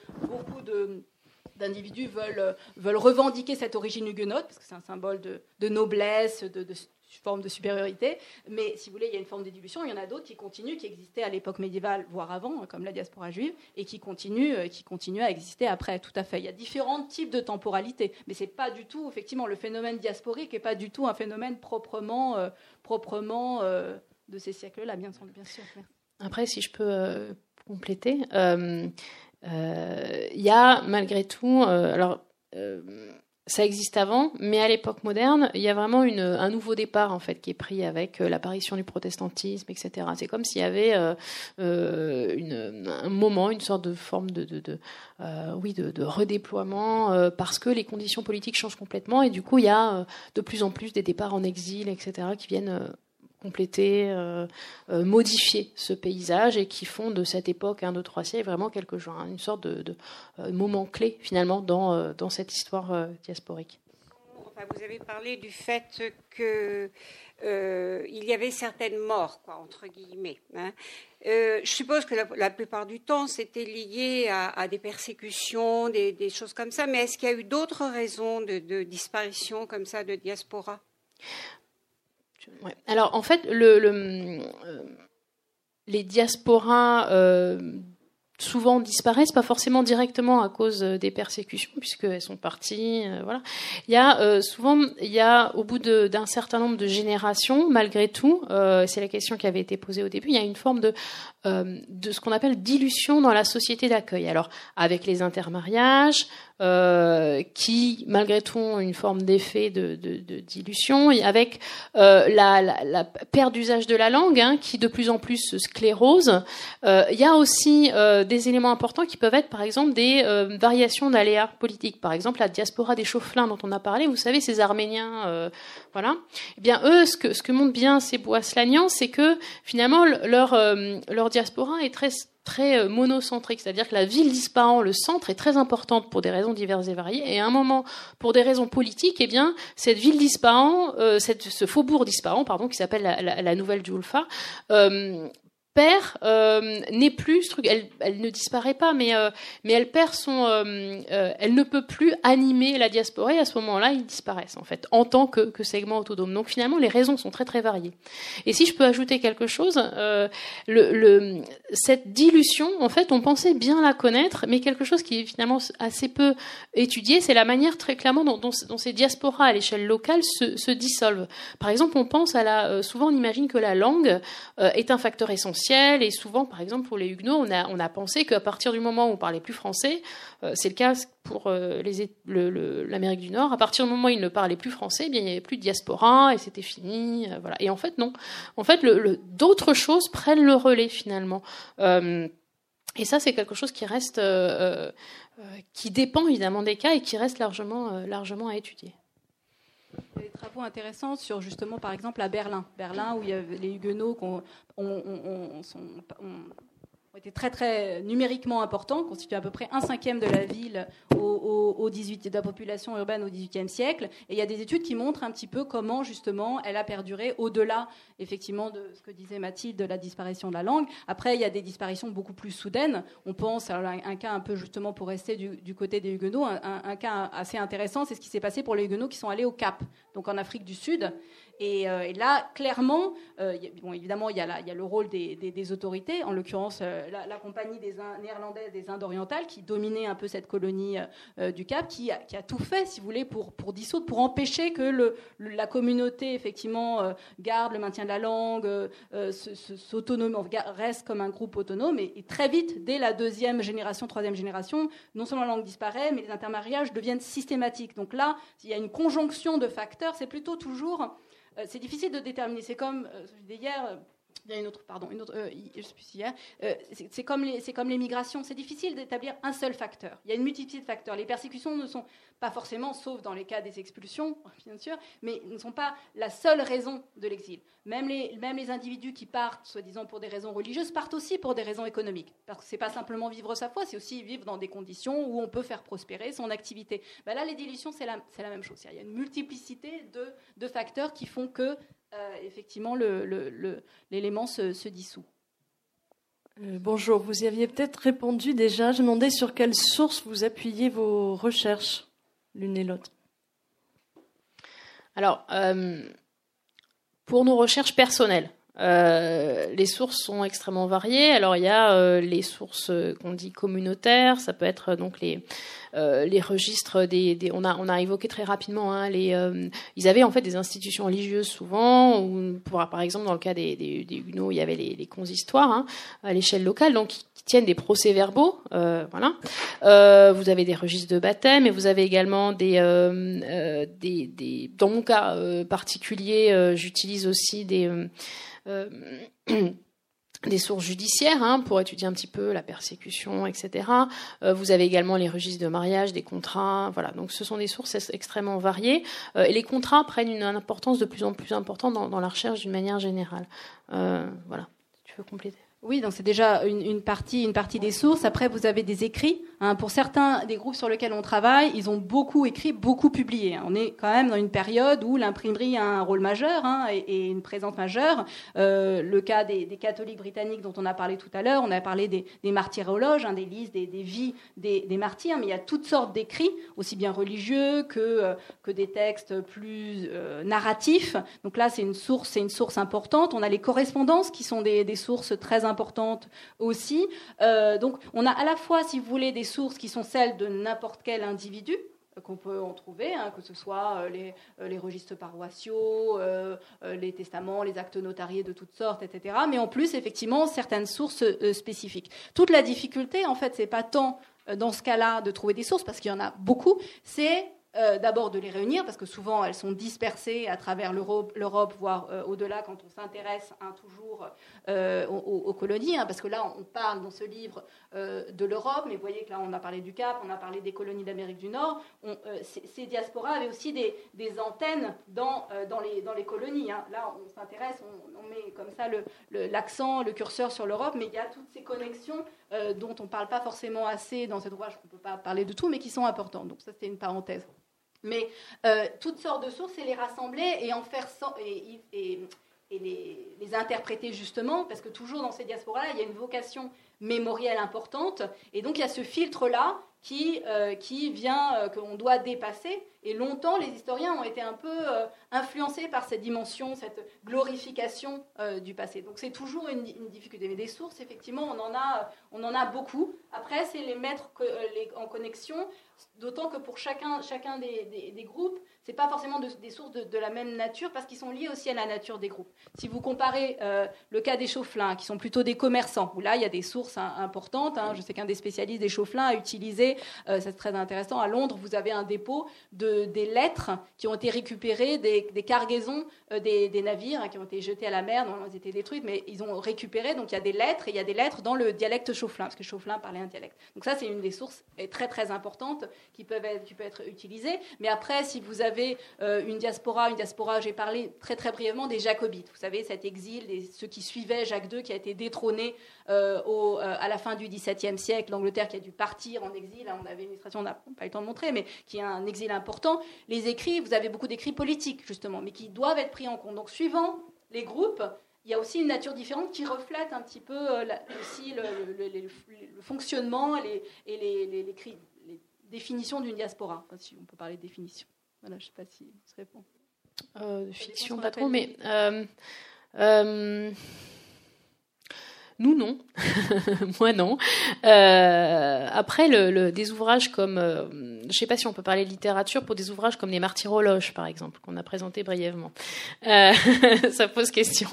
d'individus veulent, veulent revendiquer cette origine huguenote, parce que c'est un symbole de, noblesse, de, de, forme de supériorité. Mais si vous voulez, il y a une forme d'évolution. Il y en a d'autres qui continuent, qui existaient à l'époque médiévale, voire avant, comme la diaspora juive, et qui continuent, euh, qui continuent à exister après. Tout à fait. Il y a différents types de temporalité, mais c'est pas du tout, effectivement, le phénomène diasporique n'est pas du tout un phénomène proprement, euh, proprement euh, de ces siècles-là, bien, bien, sûr. Après, si je peux compléter, il y a malgré tout, alors ça existe avant, mais à l'époque moderne, il y a vraiment une, un nouveau départ en fait qui est pris avec euh, l'apparition du protestantisme, etc. C'est comme s'il y avait euh, euh, un moment, une sorte de forme de, oui, de redéploiement parce que les conditions politiques changent complètement et du coup il y a de plus en plus des départs en exil, etc. qui viennent compléter, euh, euh, modifier ce paysage et qui font de cette époque, un, deux, trois siècles, vraiment quelque chose, une sorte de, euh, moment clé finalement dans, cette histoire diasporique. vous avez parlé du fait que il y avait certaines morts, quoi, entre guillemets. Hein. je suppose que la, plupart du temps, c'était lié à, des persécutions, des, choses comme ça. Mais est-ce qu'il y a eu d'autres raisons de disparition comme ça de diaspora? Alors en fait, euh, les diasporas euh, souvent disparaissent, pas forcément directement à cause euh, des persécutions, puisqu'elles sont parties. voilà. Il y a souvent, il y a au bout d'un certain nombre de générations, malgré tout, c'est la question qui avait été posée au début, il y a une forme de de ce qu'on appelle dilution dans la société d'accueil. Alors avec les intermariages, euh, qui, malgré tout, ont une forme d'effet de, de, dilution, avec euh, la, la, perte d'usage de la langue, hein, qui de plus en plus se sclérose. Euh, il y a aussi euh, des éléments importants qui peuvent être, par exemple, des euh, variations d'aléas politiques. Par exemple, la diaspora des chaufflins dont on a parlé, vous savez, ces Arméniens, voilà. Eh bien, eux, ce que, ce montrent bien ces Boislanians, c'est que finalement, leur, leur diaspora est très très euh, monocentrique, c'est-à-dire que la ville d'Ispahan, le centre, est très importante pour des raisons diverses et variées, et à un moment, pour des raisons politiques, eh bien, cette ville d'Ispahan, euh, ce faubourg d'Ispahan, pardon, qui s'appelle la, nouvelle euh, perd euh, n'est plus elle, ne disparaît pas mais euh, mais elle perd son euh, elle ne peut plus animer la diaspora et à ce moment-là ils disparaissent en fait en tant que, que segment autonome donc finalement les raisons sont très très variées. Et si je peux ajouter quelque chose cette dilution en fait on pensait bien la connaître mais quelque chose qui est finalement assez peu étudié c'est la manière très clairement dont ces diasporas à l'échelle locale se, se, dissolvent. Par exemple on pense à la souvent on imagine que la langue est un facteur essentiel et souvent, par exemple, pour les Huguenots, on a, on a pensé qu'à partir du moment où on parlait plus français, euh, c'est le cas pour euh, l'Amérique du Nord, à partir du moment où ils ne parlaient plus français, eh bien, il n'y avait plus de diaspora et c'était fini. Euh, voilà. Et en fait, non. En fait, d'autres choses prennent le relais finalement. et ça, c'est quelque chose qui reste, qui dépend évidemment des cas et qui reste largement, largement à étudier. Il y a des travaux intéressants sur justement, par exemple, à Berlin. Berlin, où il y a les Huguenots qui ont, était très très numériquement important, constitue à peu près un cinquième de la ville au, au, 18, de la population urbaine au XVIIIe siècle. Et il y a des études qui montrent un petit peu comment justement elle a perduré au-delà effectivement de ce que disait Mathilde de la disparition de la langue. Après, il y a des disparitions beaucoup plus soudaines. On pense à un, cas un peu justement pour rester du, côté des Huguenots, un cas assez intéressant, c'est ce qui s'est passé pour les Huguenots qui sont allés au Cap, donc en Afrique du Sud. Euh, et, là, clairement, euh, bon, évidemment, il y, a le rôle des, autorités, en l'occurrence euh, la, compagnie des néerlandaises des Indes orientales, qui dominait un peu cette colonie du Cap, qui a, tout fait, si vous voulez, pour, dissoudre, pour empêcher que la communauté, effectivement, garde le maintien de la langue, reste comme un groupe autonome. Et, et, très vite, dès la deuxième génération, troisième génération, non seulement la langue disparaît, mais les intermariages deviennent systématiques. Donc là, il y a une conjonction de facteurs, c'est plutôt toujours c'est difficile de déterminer. C'est comme, euh, hier, euh, il y a une autre, pardon, une autre, je suis hier. c'est comme les, c'est comme les migrations. C'est difficile d'établir un seul facteur. Il y a une multiplicité de facteurs. Les persécutions ne sont pas forcément, sauf dans les cas des expulsions, bien sûr, mais ne sont pas la seule raison de l'exil. Même les, même les individus qui partent, soi-disant pour des raisons religieuses, partent aussi pour des raisons économiques. Parce que c'est pas simplement vivre sa foi, c'est aussi vivre dans des conditions où on peut faire prospérer son activité. Ben là, les dilutions, c'est la, la, même chose. Il y a une multiplicité de, de facteurs qui font que euh, effectivement, l'élément se, se, dissout. Euh, bonjour, vous y aviez peut-être répondu déjà. Je demandais sur quelle source vous appuyez vos recherches, l'une et l'autre. Alors, euh, pour nos recherches personnelles, euh, les sources sont extrêmement variées. Alors il y a euh, les sources qu'on dit communautaires, ça peut être donc les les registres des, des, on a on a évoqué très rapidement hein, les ils avaient en fait des institutions religieuses souvent ou pour, par exemple dans le cas des, des, des Huguenots il y avait les, les consistoires hein, à l'échelle locale donc tiennent des procès-verbaux. Euh, voilà. Euh, vous avez des registres de baptême et vous avez également des, euh, des, des, dans mon cas particulier, j'utilise aussi des des sources judiciaires hein, pour étudier un petit peu la persécution, etc. vous avez également les registres de mariage, des contrats, voilà. Donc ce sont des sources extrêmement variées et les contrats prennent une importance de plus en plus importante dans, dans la recherche d'une manière générale. voilà. Tu veux compléter? Oui, donc c'est déjà une, partie, une partie des sources. Après, vous avez des écrits. Hein. Pour certains des groupes sur lesquels on travaille, ils ont beaucoup écrit, beaucoup publié. Hein. On est quand même dans une période où l'imprimerie a un rôle majeur hein, et, une présence majeure. Euh, le cas des, catholiques britanniques dont on a parlé tout à l'heure, on a parlé des, des martyrologes, hein, des listes, des, vies des, martyrs, mais il y a toutes sortes d'écrits, aussi bien religieux que, euh, que des textes plus euh, narratifs. Donc là, c'est une source, c'est une source importante. On a les correspondances qui sont des, sources très importante aussi. Euh, donc on a à la fois, si vous voulez, des sources qui sont celles de n'importe quel individu, euh, qu'on peut en trouver, hein, que ce soit euh, les, registres paroissiaux, les testaments, les actes notariés de toutes sortes, etc. Mais en plus, effectivement, certaines sources spécifiques. Toute la difficulté, en fait, c'est pas tant dans ce cas-là de trouver des sources, parce qu'il y en a beaucoup, c'est euh, d'abord de les réunir, parce que souvent elles sont dispersées à travers l'Europe, voire euh, au-delà quand on s'intéresse toujours euh, aux, colonies, hein, parce que là on parle dans ce livre de l'Europe, mais vous voyez que là on a parlé du Cap, on a parlé des colonies d'Amérique du Nord. ces diasporas avaient aussi des, antennes dans, dans, les, dans, les, colonies. Hein. Là on s'intéresse, on, met comme ça l'accent, le, curseur sur l'Europe, mais il y a toutes ces connexions dont on ne parle pas forcément assez dans cet ouvrage, on ne peut pas parler de tout, mais qui sont importantes. Donc ça c'était une parenthèse. Mais euh, toutes sortes de sources et les rassembler et les, interpréter justement, parce que toujours dans ces diasporas-là, il y a une vocation mémorielle importante, et donc il y a ce filtre-là qui, euh, qui vient, euh, qu'on doit dépasser. Et longtemps, les historiens ont été un peu euh, influencés par cette dimension, cette glorification du passé. Donc c'est toujours une, difficulté. Mais des sources, effectivement, on en a, on en a beaucoup. Après, c'est les mettre en connexion, d'autant que pour chacun, chacun des, des groupes, c'est pas forcément de, des sources de, la même nature parce qu'ils sont liés aussi à la nature des groupes. Si vous comparez euh, le cas des chaufflins, qui sont plutôt des commerçants, où là il y a des sources hein, importantes. Hein, je sais qu'un des spécialistes des chaufflins a utilisé, euh, c'est très intéressant, à Londres, vous avez un dépôt de, des lettres qui ont été récupérées des, cargaisons euh, des, navires hein, qui ont été jetés à la mer, dont elles été détruites, mais ils ont récupéré. Donc il y a des lettres et il y a des lettres dans le dialecte chaufflin, parce que chaufflin parlait un dialecte. Donc ça c'est une des sources très très importantes qui peuvent qui peut être utilisées. Mais après, si vous avez euh, une diaspora, une diaspora, j'ai parlé très très brièvement des Jacobites. Vous savez, cet exil, ceux qui suivaient Jacques II, qui a été détrôné euh, euh, à la fin du XVIIe siècle, l'Angleterre qui a dû partir en exil. on avait une illustration, on n'a pas eu le temps de montrer, mais qui a un exil important. Les écrits, vous avez beaucoup d'écrits politiques justement, mais qui doivent être pris en compte. Donc, suivant les groupes, il y a aussi une nature différente qui reflète un petit peu aussi le, fonctionnement et les, les, définitions d'une diaspora, si on peut parler de définition. Voilà, je ne sais pas si ça répond. Euh, fiction, pas trop, mais. Euh, euh, nous, non. Moi, non. Euh, après, le, le, des ouvrages comme, euh, je ne sais pas si on peut parler de littérature pour des ouvrages comme les Martyrologes, par exemple, qu'on a présenté brièvement. Euh, ça pose question.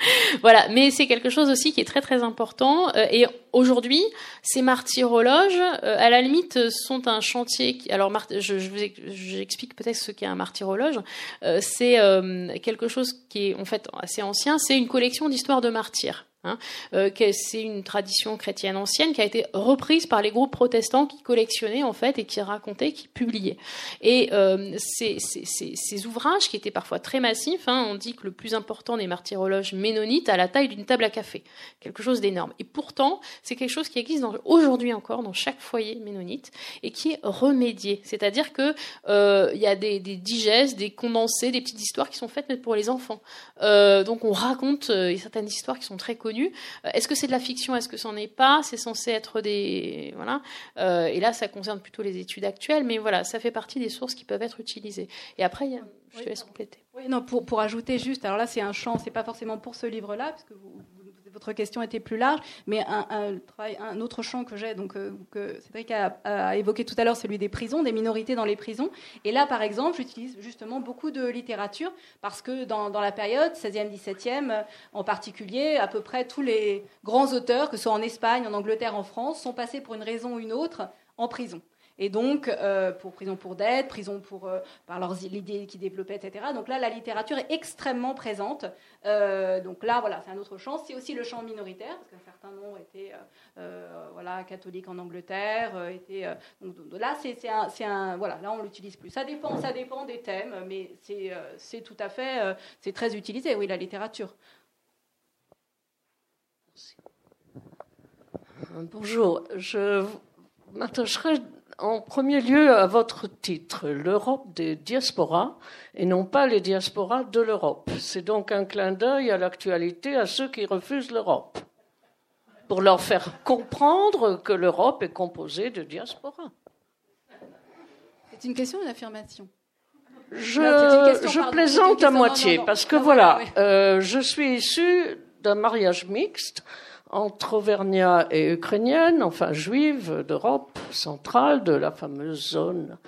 voilà, mais c'est quelque chose aussi qui est très très important. Euh, et aujourd'hui, ces martyrologes, euh, à la limite, sont un chantier. Alors, je, vous j'explique peut-être ce qu'est un martyrologe. Euh, c'est quelque chose qui est en fait assez ancien. C'est une collection d'histoires de martyrs. Hein, euh, c'est une tradition chrétienne ancienne qui a été reprise par les groupes protestants qui collectionnaient en fait et qui racontaient, qui publiaient. Et euh, ces, ouvrages qui étaient parfois très massifs, hein, on dit que le plus important des martyrologes ménonites a la taille d'une table à café, quelque chose d'énorme. Et pourtant, c'est quelque chose qui existe aujourd'hui encore dans chaque foyer ménonite et qui est remédié. C'est-à-dire que euh, il y a des, des, digestes, des condensés, des petites histoires qui sont faites pour les enfants. Donc on raconte certaines histoires qui sont très connues connu. Est-ce que c'est de la fiction Est-ce que c'en est pas? C'est censé être des voilà. et là, ça concerne plutôt les études actuelles, mais voilà, ça fait partie des sources qui peuvent être utilisées. Et après, il y a je te laisse compléter. Oui, non, pour, pour ajouter juste, alors là, c'est un champ, c'est pas forcément pour ce livre-là, parce que votre question était plus large, mais un, autre champ que j'ai, donc euh, que Cédric a, évoqué tout à l'heure, celui des prisons, des minorités dans les prisons. Et là, par exemple, j'utilise justement beaucoup de littérature, parce que dans, dans la période 16e, 17e, en particulier, à peu près tous les grands auteurs, que ce soit en Espagne, en Angleterre, en France, sont passés pour une raison ou une autre en prison. Et donc, euh, prison pour dette, prison pour, euh, par leurs idées qu'ils développaient, etc. Donc là, la littérature est extrêmement présente. Euh, donc là, voilà, c'est un autre champ. C'est aussi le champ minoritaire, parce qu'un certain nombre étaient voilà, catholiques en Angleterre. étaient, donc, là, c'est un, un, Voilà, là, on l'utilise plus. Ça dépend, ça dépend des thèmes, mais c'est tout à fait... c'est très utilisé, oui, la littérature. Bonjour, je m'attacherai en premier lieu à votre titre, l'Europe des diasporas, et non pas les diasporas de l'Europe. C'est donc un clin d'œil à l'actualité à ceux qui refusent l'Europe, pour leur faire comprendre que l'Europe est composée de diasporas. C'est une question ou une affirmation je, plaisante à moitié, parce que voilà, euh, je suis issue d'un mariage mixte entre Auvergnat et Ukrainienne, enfin juive d'Europe centrale, de la fameuse zone.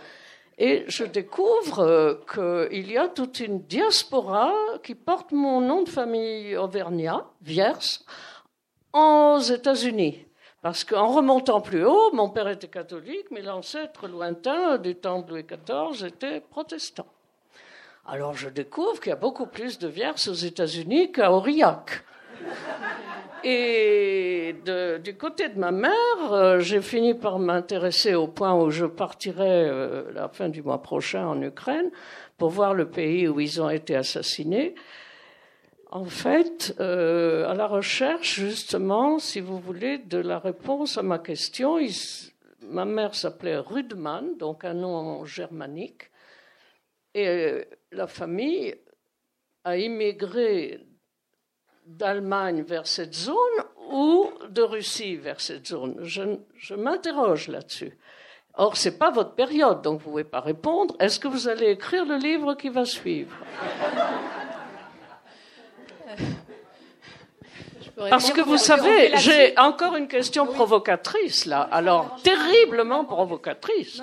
Et je découvre euh, qu'il y a toute une diaspora qui porte mon nom de famille Auvergnat, Viers, aux États-Unis. Parce qu'en remontant plus haut, mon père était catholique, mais l'ancêtre lointain du temps de Louis XIV était protestant. Alors je découvre qu'il y a beaucoup plus de Vierces aux États-Unis qu'à Aurillac. Et du côté de ma mère, euh, j'ai fini par m'intéresser au point où je partirai euh, la fin du mois prochain en Ukraine pour voir le pays où ils ont été assassinés. En fait, euh, à la recherche, justement, si vous voulez, de la réponse à ma question, ma mère s'appelait Rudman, donc un nom germanique, et la famille a immigré d'Allemagne vers cette zone ou de Russie vers cette zone Je, m'interroge là-dessus. Or, ce n'est pas votre période, donc vous ne pouvez pas répondre. Est-ce que vous allez écrire le livre qui va suivre? Parce que vous savez, j'ai encore une question provocatrice là, alors terriblement provocatrice.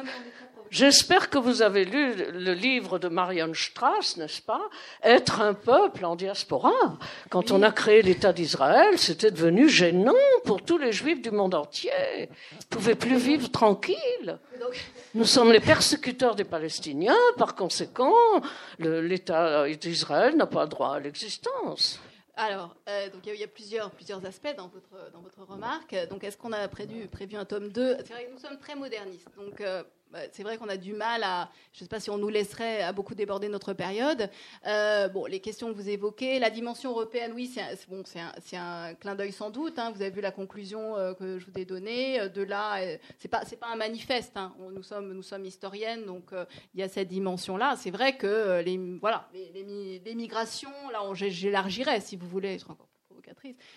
J'espère que vous avez lu le livre de Marion Strauss, n'est-ce pas? Être un peuple en diaspora. Quand on a créé l'État d'Israël, c'était devenu gênant pour tous les juifs du monde entier. Ils ne pouvaient plus vivre tranquilles. Nous sommes les persécuteurs des Palestiniens, par conséquent, l'État d'Israël n'a pas droit à l'existence. Alors, euh, donc il y, a plusieurs, aspects dans votre, dans votre remarque. Donc, est-ce qu'on a prévu, prévu un tome 2 C'est vrai que nous sommes très modernistes. Donc, euh, c'est vrai qu'on a du mal à, je ne sais pas si on nous laisserait à beaucoup déborder notre période. Euh, bon, les questions que vous évoquez, la dimension européenne, oui, c'est un, un, clin d'œil sans doute. Hein. vous avez vu la conclusion euh, que je vous ai donnée. Euh, de là, c'est pas, un manifeste. Hein. nous sommes, nous historiennes, donc il y a cette dimension-là. C'est vrai que les, voilà, les migrations, là, j'élargirais, si vous voulez.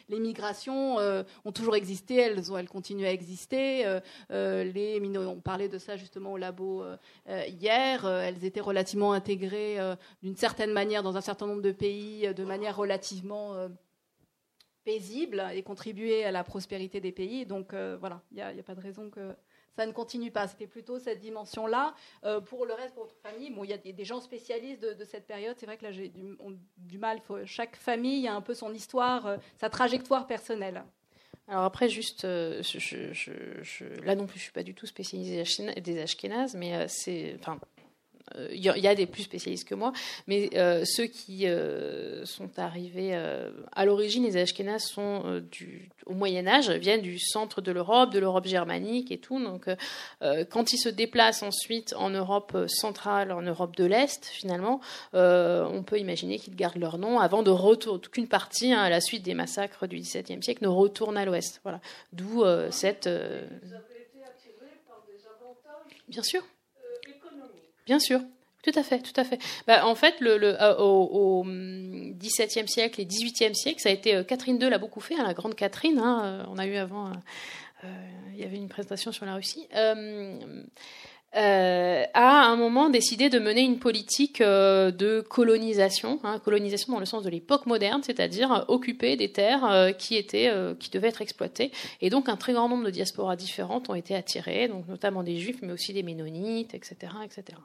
Les migrations euh, ont toujours existé, elles, ont, elles continuent à exister. Euh, euh, les on parlait de ça justement au labo hier. elles étaient relativement intégrées d'une certaine manière dans un certain nombre de pays, de manière relativement paisible et contribuer à la prospérité des pays. Donc voilà, il n'y a, pas de raison que ça ne continue pas. C'était plutôt cette dimension-là. Euh, pour le reste, pour votre famille, bon, il y a des, gens spécialistes de, cette période. C'est vrai que là, j'ai du, mal. chaque famille a un peu son histoire, euh, sa trajectoire personnelle. Alors après, juste, euh, là non plus, je suis pas du tout spécialisée des Ashkénazes, mais c'est, il euh, y, a des plus spécialistes que moi, mais euh, ceux qui euh, sont arrivés à l'origine, les Ashkénazes sont du, au Moyen Âge, viennent du centre de l'Europe, de l'Europe germanique et tout. Donc, quand ils se déplacent ensuite en Europe centrale, en Europe de l'Est, finalement, on peut imaginer qu'ils gardent leur nom avant de retourner, qu'une partie, hein, à la suite des massacres du XVIIe siècle, ne retourne à l'Ouest. Voilà. D'où cette. Bien sûr. Bien sûr. Tout à fait, tout à fait. Bah, en fait, le, le, euh, au, XVIIe siècle et XVIIIe siècle, ça a été euh, Catherine II l'a beaucoup fait, hein, la grande Catherine. Hein, on a eu avant, il y avait une présentation sur la Russie. Euh, a à un moment décidé de mener une politique euh, de colonisation, hein, colonisation dans le sens de l'époque moderne, c'est-à-dire euh, occuper des terres qui étaient, qui devaient être exploitées. Et donc un très grand nombre de diasporas différentes ont été attirées, donc notamment des juifs, mais aussi des ménonites, etc., etc.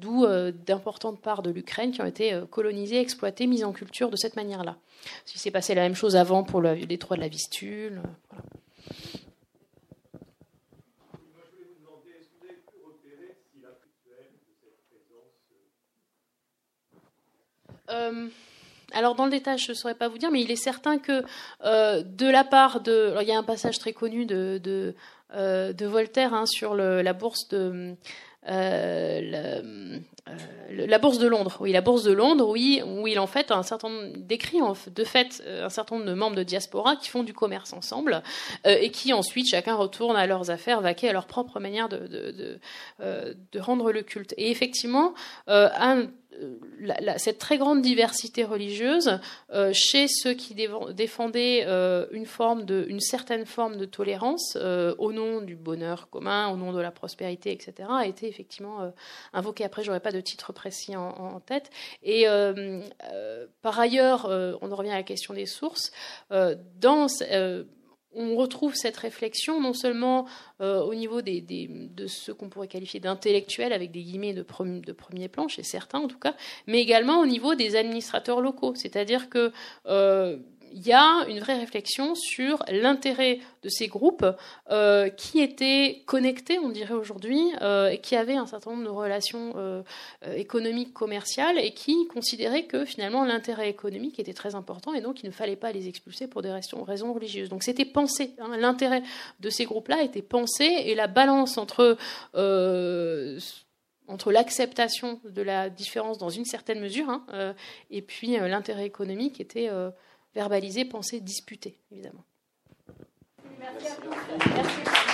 D'où d'importantes parts de l'Ukraine qui ont été colonisées, exploitées, mises en culture de cette manière-là. Il s'est passé la même chose avant pour le détroit de la Vistule. Alors dans le détail, je ne saurais pas vous dire, mais il est certain que euh, de la part de... Il y a un passage très connu de, euh, Voltaire hein, sur la bourse de... La, bourse de Londres, oui, la bourse de Londres, oui, où il en fait un de fait un certain nombre de membres de diaspora qui font du commerce ensemble et qui ensuite chacun retourne à leurs affaires, vaquer à leur propre manière de, de, de rendre le culte. Et effectivement, un la, cette très grande diversité religieuse euh, chez ceux qui défendaient euh, une, forme une certaine forme de tolérance euh, au nom du bonheur commun, au nom de la prospérité, etc., a été effectivement invoquée. Après, j'aurais pas de titre précis en, en tête. Et par ailleurs, on revient à la question des sources. On retrouve cette réflexion non seulement euh, au niveau des, de ce qu'on pourrait qualifier d'intellectuels avec des guillemets de, premier plan chez certains en tout cas, mais également au niveau des administrateurs locaux. C'est-à-dire que euh, il y a une vraie réflexion sur l'intérêt de ces groupes euh, qui étaient connectés, on dirait aujourd'hui, euh, et qui avaient un certain nombre de relations euh, économiques, commerciales, et qui considéraient que finalement l'intérêt économique était très important, et donc il ne fallait pas les expulser pour des raisons, religieuses. Donc c'était pensé, hein, l'intérêt de ces groupes-là était pensé, et la balance entre entre l'acceptation de la différence dans une certaine mesure hein, et puis l'intérêt économique était verbaliser, penser, disputer, évidemment. Merci à.